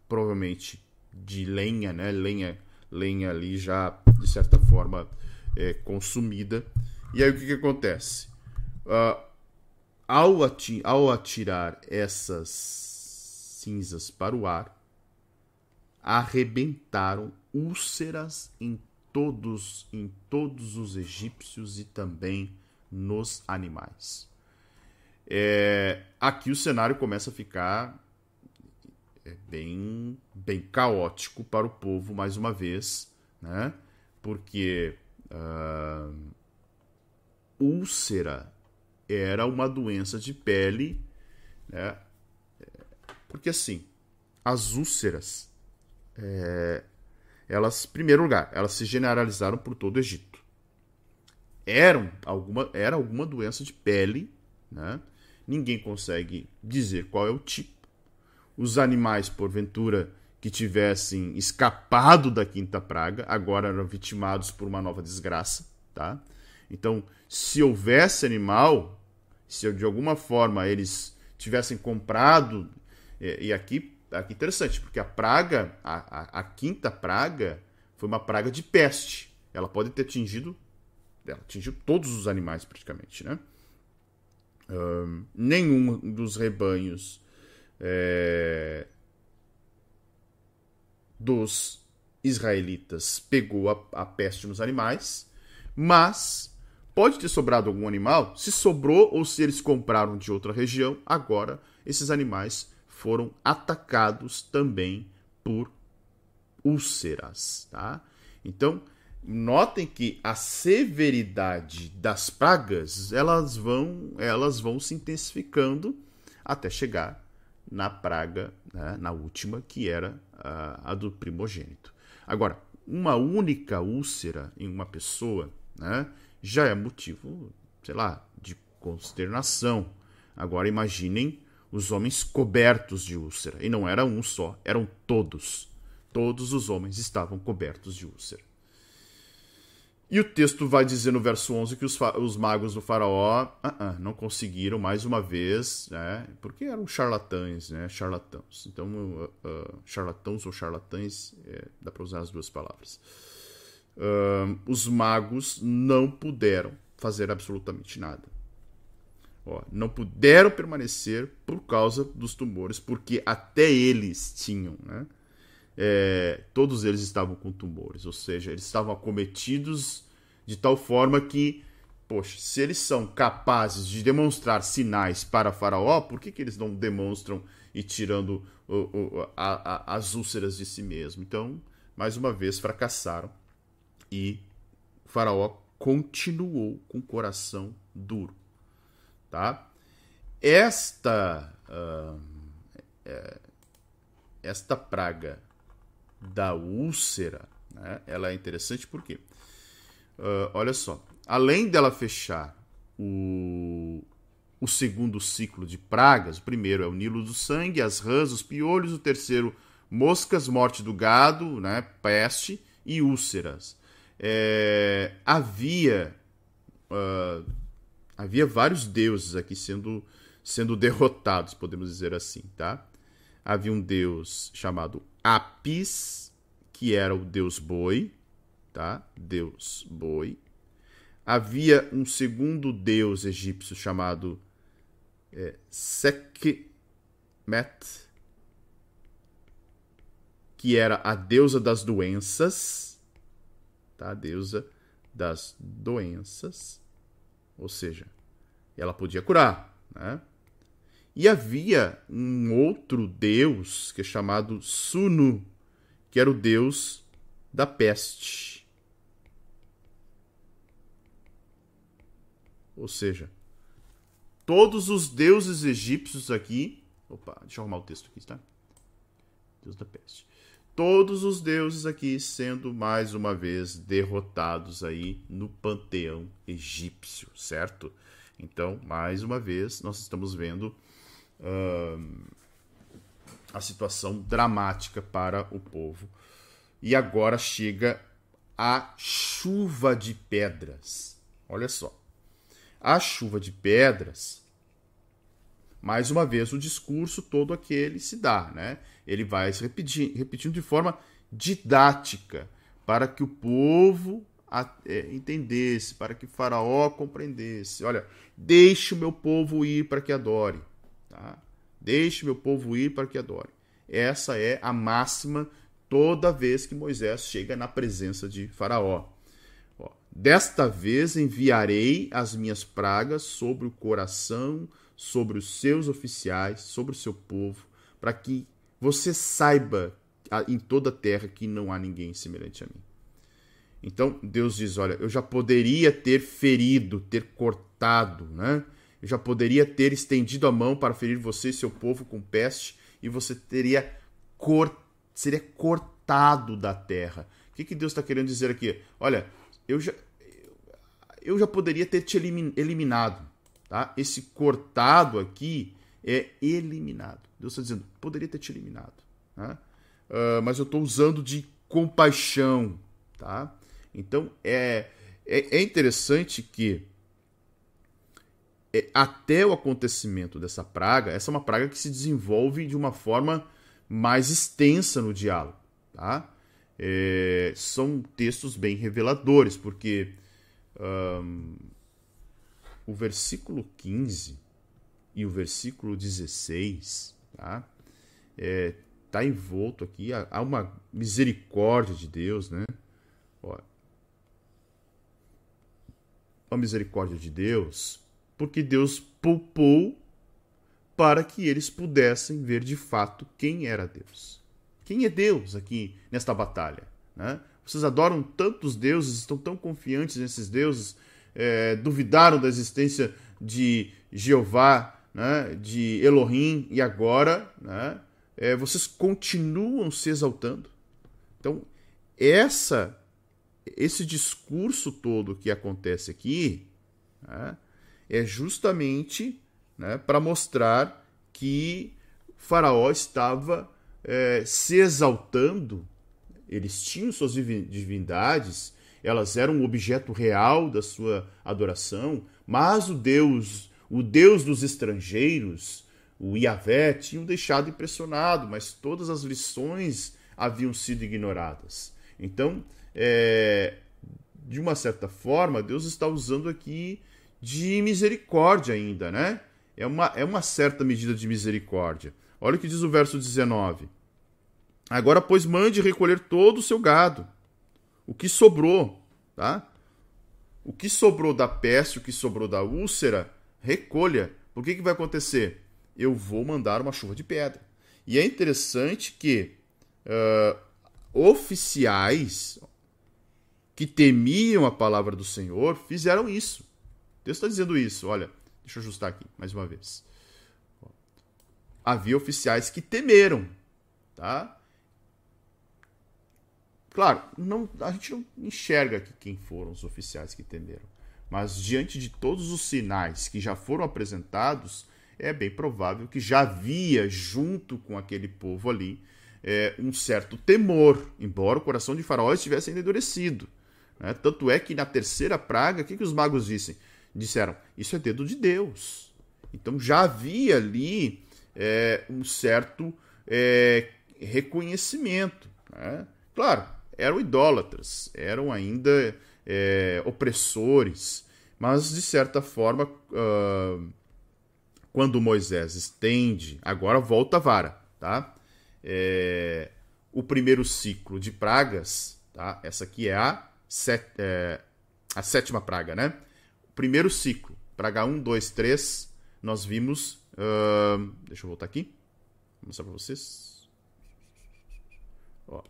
provavelmente de lenha, né? Lenha, lenha ali já de certa forma é, consumida. E aí o que, que acontece? Uh, ao, ati ao atirar essas cinzas para o ar, arrebentaram úlceras em todos, em todos os egípcios e também nos animais. É, aqui o cenário começa a ficar é, bem, bem caótico para o povo mais uma vez, né? Porque uh, úlcera era uma doença de pele, né? Porque assim, as úlceras, é, elas, em primeiro lugar, elas se generalizaram por todo o Egito. Eram alguma, era alguma doença de pele, né? Ninguém consegue dizer qual é o tipo. Os animais, porventura, que tivessem escapado da quinta praga, agora eram vitimados por uma nova desgraça, tá? Então, se houvesse animal, se de alguma forma eles tivessem comprado, e, e aqui, aqui interessante, porque a praga, a, a, a, quinta praga, foi uma praga de peste. Ela pode ter atingido, ela atingiu todos os animais praticamente, né? Um, nenhum dos rebanhos é, dos israelitas pegou a, a peste nos animais, mas Pode ter sobrado algum animal? Se sobrou ou se eles compraram de outra região, agora esses animais foram atacados também por úlceras, tá? Então, notem que a severidade das pragas, elas vão, elas vão se intensificando até chegar na praga, né, na última, que era a, a do primogênito. Agora, uma única úlcera em uma pessoa, né, já é motivo, sei lá, de consternação. Agora imaginem os homens cobertos de úlcera. E não era um só, eram todos. Todos os homens estavam cobertos de úlcera. E o texto vai dizer no verso 11 que os, os magos do faraó uh -uh, não conseguiram mais uma vez, né, porque eram charlatães, né, charlatãos. Então, uh, charlatãos ou charlatães, é, dá para usar as duas palavras uh, os magos não puderam fazer absolutamente nada. Ó, não puderam permanecer por causa dos tumores, porque até eles tinham, né? É, todos eles estavam com tumores, ou seja, eles estavam acometidos de tal forma que, poxa, se eles são capazes de demonstrar sinais para Faraó, por que, que eles não demonstram e tirando o, o, a, a, as úlceras de si mesmo? Então, mais uma vez, fracassaram e Faraó continuou com o coração duro. Tá? Esta, uh, é, esta praga da úlcera, né, ela é interessante porque, uh, olha só, além dela fechar o, o segundo ciclo de pragas, o primeiro é o Nilo do Sangue, as rãs, os piolhos, o terceiro, moscas, morte do gado, né, peste e úlceras. É, havia uh, havia vários deuses aqui sendo sendo derrotados, podemos dizer assim, tá? Havia um deus chamado Apis, que era o deus boi, tá? Deus boi. Havia um segundo deus egípcio chamado é, Sekhmet, que era a deusa das doenças, tá? A deusa das doenças, ou seja, ela podia curar, né? E havia um outro deus que é chamado Sunu, que era o deus da peste. Ou seja, todos os deuses egípcios aqui. Opa, deixa eu arrumar o texto aqui, tá? Deus da peste. Todos os deuses aqui sendo mais uma vez derrotados aí no panteão egípcio, certo? Então, mais uma vez, nós estamos vendo uh, a situação dramática para o povo. E agora chega a chuva de pedras. Olha só. A chuva de pedras, mais uma vez, o discurso todo aquele se dá, né? Ele vai se repetir, repetindo de forma didática para que o povo é, entendesse, para que Faraó compreendesse. Olha, deixe o meu povo ir para que adore. Tá? Deixe meu povo ir para que adore. Essa é a máxima toda vez que Moisés chega na presença de Faraó. Ó, Desta vez enviarei as minhas pragas sobre o coração, sobre os seus oficiais, sobre o seu povo, para que você saiba em toda a terra que não há ninguém semelhante a mim. Então Deus diz: Olha, eu já poderia ter ferido, ter cortado, né? Eu já poderia ter estendido a mão para ferir você e seu povo com peste, e você teria cor... seria cortado da terra. O que, que Deus está querendo dizer aqui? Olha, eu já, eu já poderia ter te eliminado. Tá? Esse cortado aqui é eliminado. Deus está dizendo, poderia ter te eliminado. Tá? Uh, mas eu estou usando de compaixão. Tá? Então é, é, é interessante que até o acontecimento dessa praga, essa é uma praga que se desenvolve de uma forma mais extensa no diálogo. Tá? É, são textos bem reveladores, porque um, o versículo 15 e o versículo 16 tá? É, tá envolto aqui, há uma misericórdia de Deus, né? Ó, a misericórdia de Deus porque Deus poupou para que eles pudessem ver de fato quem era Deus. Quem é Deus aqui nesta batalha? Né? Vocês adoram tantos deuses, estão tão confiantes nesses deuses, é, duvidaram da existência de Jeová, né, de Elohim, e agora né, é, vocês continuam se exaltando. Então, essa, esse discurso todo que acontece aqui, né, é justamente né, para mostrar que Faraó estava é, se exaltando, eles tinham suas divindades, elas eram um objeto real da sua adoração, mas o Deus, o Deus dos estrangeiros, o Yahvé, tinham deixado impressionado, mas todas as lições haviam sido ignoradas. Então, é, de uma certa forma, Deus está usando aqui de misericórdia ainda, né? É uma, é uma certa medida de misericórdia. Olha o que diz o verso 19. Agora, pois, mande recolher todo o seu gado, o que sobrou, tá? O que sobrou da peste, o que sobrou da úlcera, recolha. Por que, que vai acontecer? Eu vou mandar uma chuva de pedra. E é interessante que uh, oficiais que temiam a palavra do Senhor fizeram isso. Deus está dizendo isso. Olha, deixa eu ajustar aqui mais uma vez. Havia oficiais que temeram, tá? Claro, não, a gente não enxerga aqui quem foram os oficiais que temeram, mas diante de todos os sinais que já foram apresentados, é bem provável que já havia junto com aquele povo ali é, um certo temor, embora o coração de Faraó estivesse endurecido. Né? Tanto é que na terceira praga, o que, que os magos dizem? Disseram: Isso é dedo de Deus. Então já havia ali é, um certo é, reconhecimento. Né? Claro, eram idólatras, eram ainda é, opressores, mas de certa forma, uh, quando Moisés estende, agora volta a vara, tá? É, o primeiro ciclo de pragas, tá? Essa aqui é a, set, é, a sétima praga, né? Primeiro ciclo, praga 1, 2, 3, nós vimos. Uh, deixa eu voltar aqui. Vou mostrar para vocês. Ó.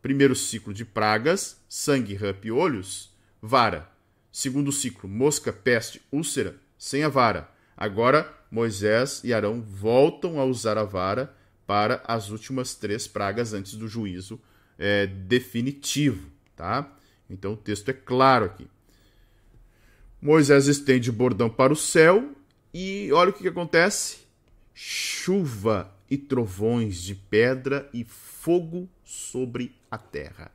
Primeiro ciclo de pragas: sangue, rã, olhos, vara. Segundo ciclo: mosca, peste, úlcera, sem a vara. Agora, Moisés e Arão voltam a usar a vara para as últimas três pragas antes do juízo é, definitivo, tá? Então o texto é claro aqui. Moisés estende o bordão para o céu e olha o que, que acontece: chuva e trovões de pedra e fogo sobre a terra.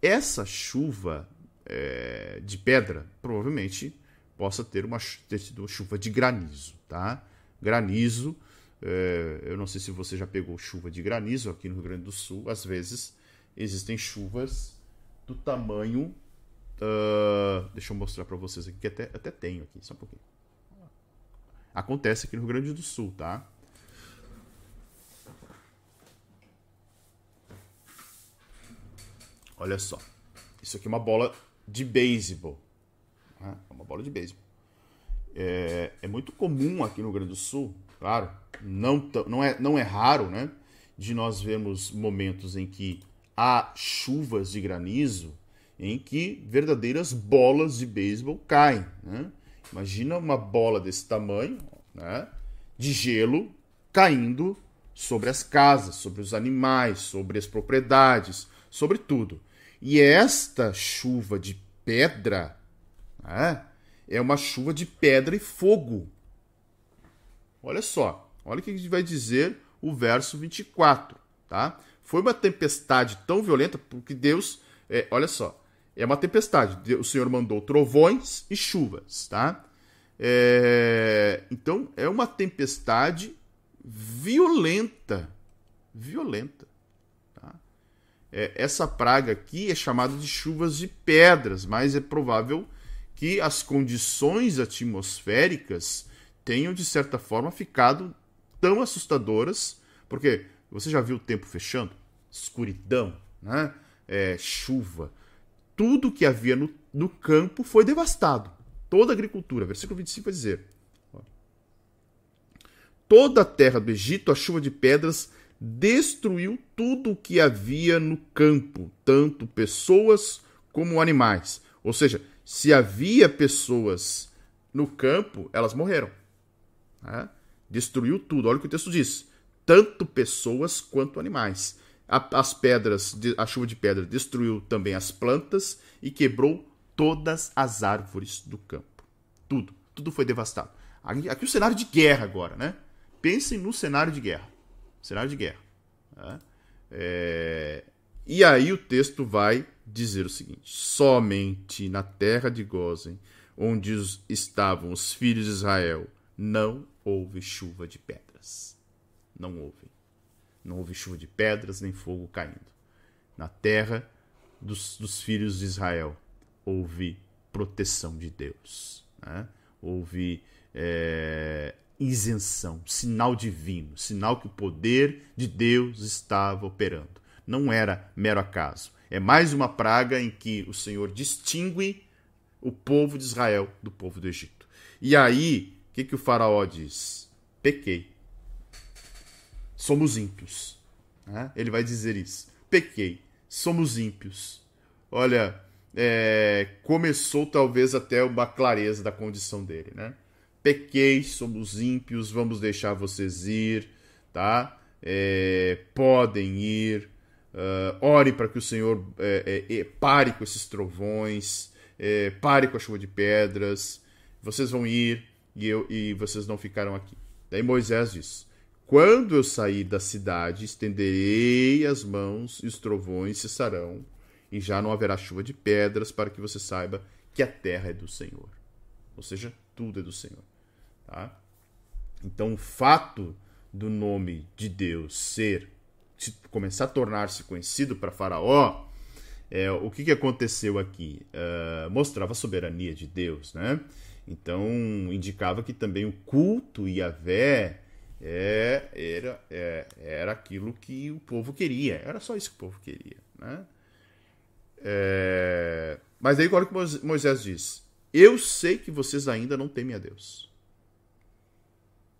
Essa chuva é, de pedra provavelmente possa ter uma ter sido uma chuva de granizo, tá? Granizo, é, eu não sei se você já pegou chuva de granizo aqui no Rio Grande do Sul. Às vezes existem chuvas do tamanho. Uh, deixa eu mostrar para vocês aqui que até, até tenho aqui, só um pouquinho. Acontece aqui no Rio Grande do Sul, tá? Olha só. Isso aqui é uma bola de beisebol. Né? É uma bola de beisebol. É, é, muito comum aqui no Rio Grande do Sul, claro, não, não, é, não é raro, né? De nós vermos momentos em que há chuvas de granizo, em que verdadeiras bolas de beisebol caem. Né? Imagina uma bola desse tamanho, né? De gelo caindo sobre as casas, sobre os animais, sobre as propriedades, sobre tudo. E esta chuva de pedra né, é uma chuva de pedra e fogo. Olha só, olha o que vai dizer o verso 24. Tá? Foi uma tempestade tão violenta porque Deus, é, olha só, é uma tempestade. O Senhor mandou trovões e chuvas, tá? É, então é uma tempestade violenta, violenta. É, essa praga aqui é chamada de chuvas de pedras, mas é provável que as condições atmosféricas tenham, de certa forma, ficado tão assustadoras, porque você já viu o tempo fechando? Escuridão, né? É, chuva. Tudo que havia no, no campo foi devastado. Toda a agricultura. Versículo 25 vai dizer: Toda a terra do Egito, a chuva de pedras destruiu tudo o que havia no campo, tanto pessoas como animais. Ou seja, se havia pessoas no campo, elas morreram. Né? Destruiu tudo. Olha o que o texto diz: tanto pessoas quanto animais. As pedras, a chuva de pedra destruiu também as plantas e quebrou todas as árvores do campo. Tudo, tudo foi devastado. Aqui, aqui o cenário de guerra agora, né? Pensem no cenário de guerra cenário de guerra. Né? É... E aí o texto vai dizer o seguinte: somente na terra de Gozen, onde estavam os filhos de Israel, não houve chuva de pedras. Não houve. Não houve chuva de pedras nem fogo caindo. Na terra dos, dos filhos de Israel houve proteção de Deus. Né? Houve é, isenção, sinal divino, sinal que o poder de Deus estava operando. Não era mero acaso. É mais uma praga em que o Senhor distingue o povo de Israel do povo do Egito. E aí, o que, que o faraó diz? Pequei. Somos ímpios. Né? Ele vai dizer isso. Pequei. Somos ímpios. Olha, é, começou talvez até uma clareza da condição dele, né? pequei, somos ímpios, vamos deixar vocês ir, tá? É, podem ir, uh, ore para que o Senhor é, é, pare com esses trovões, é, pare com a chuva de pedras, vocês vão ir e, eu, e vocês não ficaram aqui. Daí Moisés diz: Quando eu sair da cidade, estenderei as mãos e os trovões cessarão, e já não haverá chuva de pedras, para que você saiba que a terra é do Senhor. Ou seja, tudo é do Senhor. Tá? Então, o fato do nome de Deus ser começar a tornar-se conhecido para Faraó, é, o que, que aconteceu aqui? Uh, mostrava a soberania de Deus, né? Então, indicava que também o culto Yahvé é, era, é, era aquilo que o povo queria. Era só isso que o povo queria. Né? É, mas aí, olha o que Moisés diz: Eu sei que vocês ainda não temem a Deus.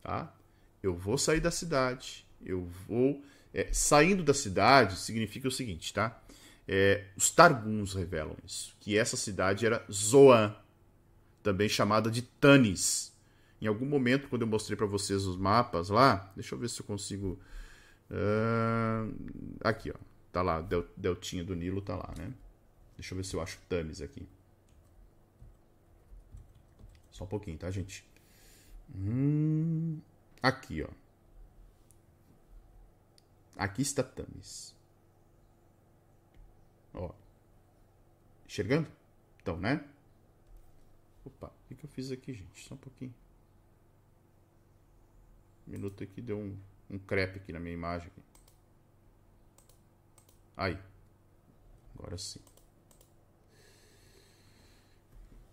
Tá? Eu vou sair da cidade. Eu vou. É, saindo da cidade significa o seguinte, tá? É, os Targuns revelam isso, que essa cidade era Zoan, também chamada de Tanis. Em algum momento, quando eu mostrei para vocês os mapas lá, deixa eu ver se eu consigo. Uh, aqui, ó. Tá lá, Del, Deltinha do Nilo tá lá, né? Deixa eu ver se eu acho Tanis aqui. Só um pouquinho, tá, gente? Hum, aqui, ó. Aqui está Tamis. Ó. Enxergando? Então, né? Opa, o que eu fiz aqui, gente? Só um pouquinho. Minuto aqui, deu um, um crepe aqui na minha imagem. Aqui. Aí. Agora sim.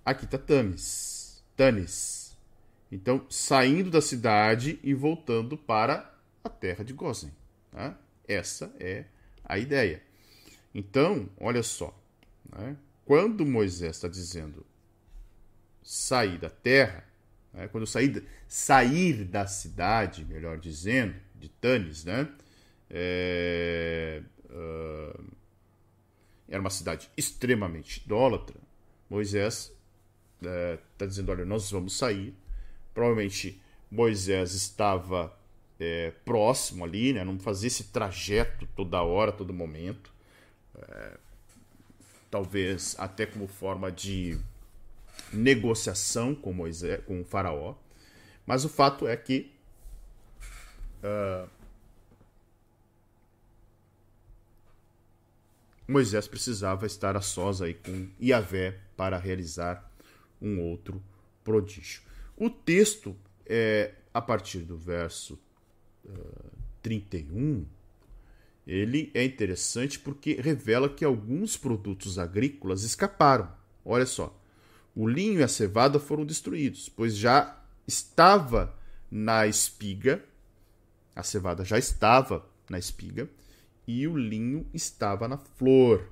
Aqui tá Tamis. Tanis. Então, saindo da cidade e voltando para a terra de Gozen. Tá? Essa é a ideia. Então, olha só. Né? Quando Moisés está dizendo sair da terra, né? quando sair, sair da cidade, melhor dizendo, de Tanis, né? É, uh, era uma cidade extremamente idólatra. Moisés está é, dizendo: olha, nós vamos sair. Provavelmente Moisés estava é, próximo ali, né? não fazia esse trajeto toda hora, todo momento. É, talvez até como forma de negociação com Moisés, com o faraó. Mas o fato é que uh, Moisés precisava estar a sós aí com Iavé para realizar um outro prodígio. O texto, é, a partir do verso uh, 31, ele é interessante porque revela que alguns produtos agrícolas escaparam. Olha só, o linho e a cevada foram destruídos, pois já estava na espiga, a cevada já estava na espiga e o linho estava na flor.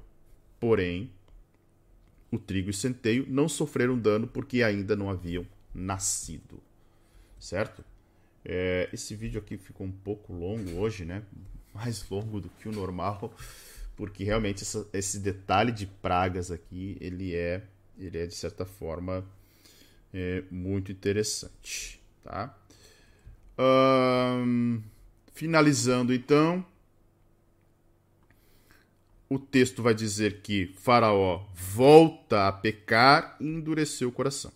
Porém, o trigo e o centeio não sofreram dano porque ainda não haviam nascido. Certo? É, esse vídeo aqui ficou um pouco longo hoje, né? Mais longo do que o normal, porque realmente essa, esse detalhe de pragas aqui, ele é, ele é de certa forma é, muito interessante, tá? finalizando então, o texto vai dizer que Faraó volta a pecar e endureceu o coração.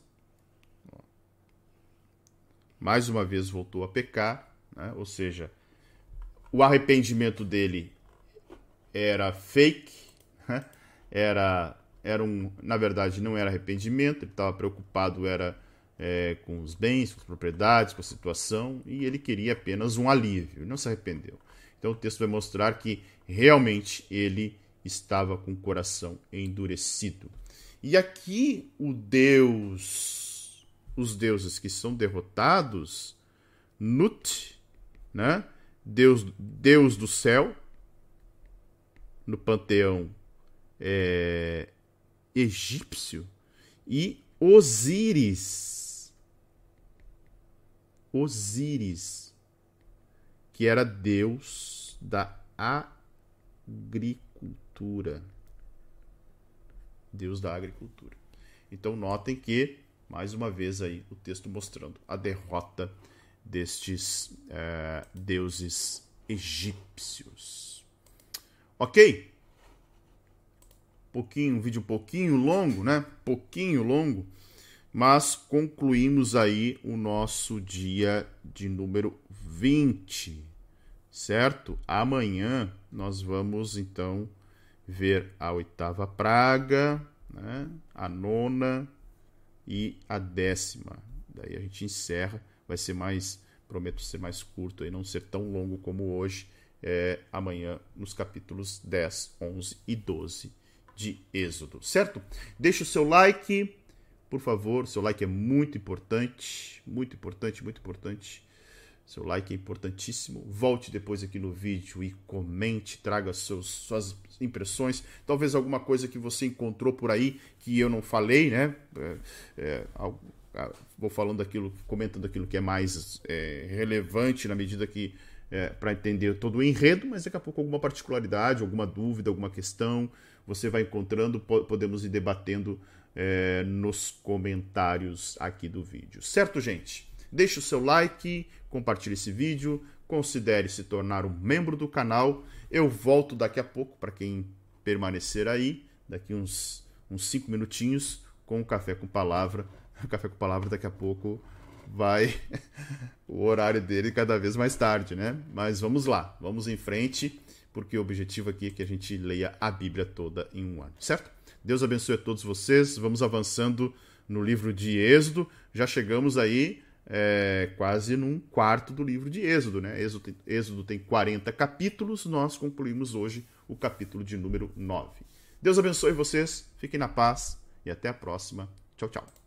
Mais uma vez voltou a pecar, né? ou seja, o arrependimento dele era fake, né? era, era um, na verdade não era arrependimento, ele estava preocupado era é, com os bens, com as propriedades, com a situação, e ele queria apenas um alívio, não se arrependeu. Então o texto vai mostrar que realmente ele estava com o coração endurecido. E aqui o Deus, os deuses que são derrotados, Nut, né? Deus, Deus do céu, no panteão é, egípcio, e Osíris. Osíris, que era Deus da agricultura. Deus da agricultura. Então notem que, mais uma vez aí, o texto mostrando a derrota destes é, deuses egípcios. Ok? Pouquinho, um vídeo pouquinho longo, né? Pouquinho longo, mas concluímos aí o nosso dia de número 20, certo? Amanhã nós vamos então ver a oitava praga, né? a nona e a décima. Daí a gente encerra, vai ser mais, prometo ser mais curto e não ser tão longo como hoje, é, amanhã nos capítulos 10, 11 e 12 de Êxodo, certo? Deixe o seu like, por favor, seu like é muito importante, muito importante, muito importante. Seu like é importantíssimo. Volte depois aqui no vídeo e comente, traga seus, suas impressões. Talvez alguma coisa que você encontrou por aí que eu não falei, né? É, é, vou falando aquilo, comentando aquilo que é mais é, relevante na medida que é, para entender todo o enredo, mas daqui a pouco alguma particularidade, alguma dúvida, alguma questão, você vai encontrando, podemos ir debatendo é, nos comentários aqui do vídeo. Certo, gente? Deixe o seu like, compartilhe esse vídeo, considere se tornar um membro do canal. Eu volto daqui a pouco para quem permanecer aí, daqui uns uns cinco minutinhos com o café com palavra. O café com palavra daqui a pouco vai o horário dele cada vez mais tarde, né? Mas vamos lá, vamos em frente, porque o objetivo aqui é que a gente leia a Bíblia toda em um ano, certo? Deus abençoe a todos vocês. Vamos avançando no livro de Êxodo. Já chegamos aí é, quase num quarto do livro de Êxodo, né? Êxodo tem, Êxodo tem 40 capítulos, nós concluímos hoje o capítulo de número 9. Deus abençoe vocês, fiquem na paz e até a próxima. Tchau, tchau.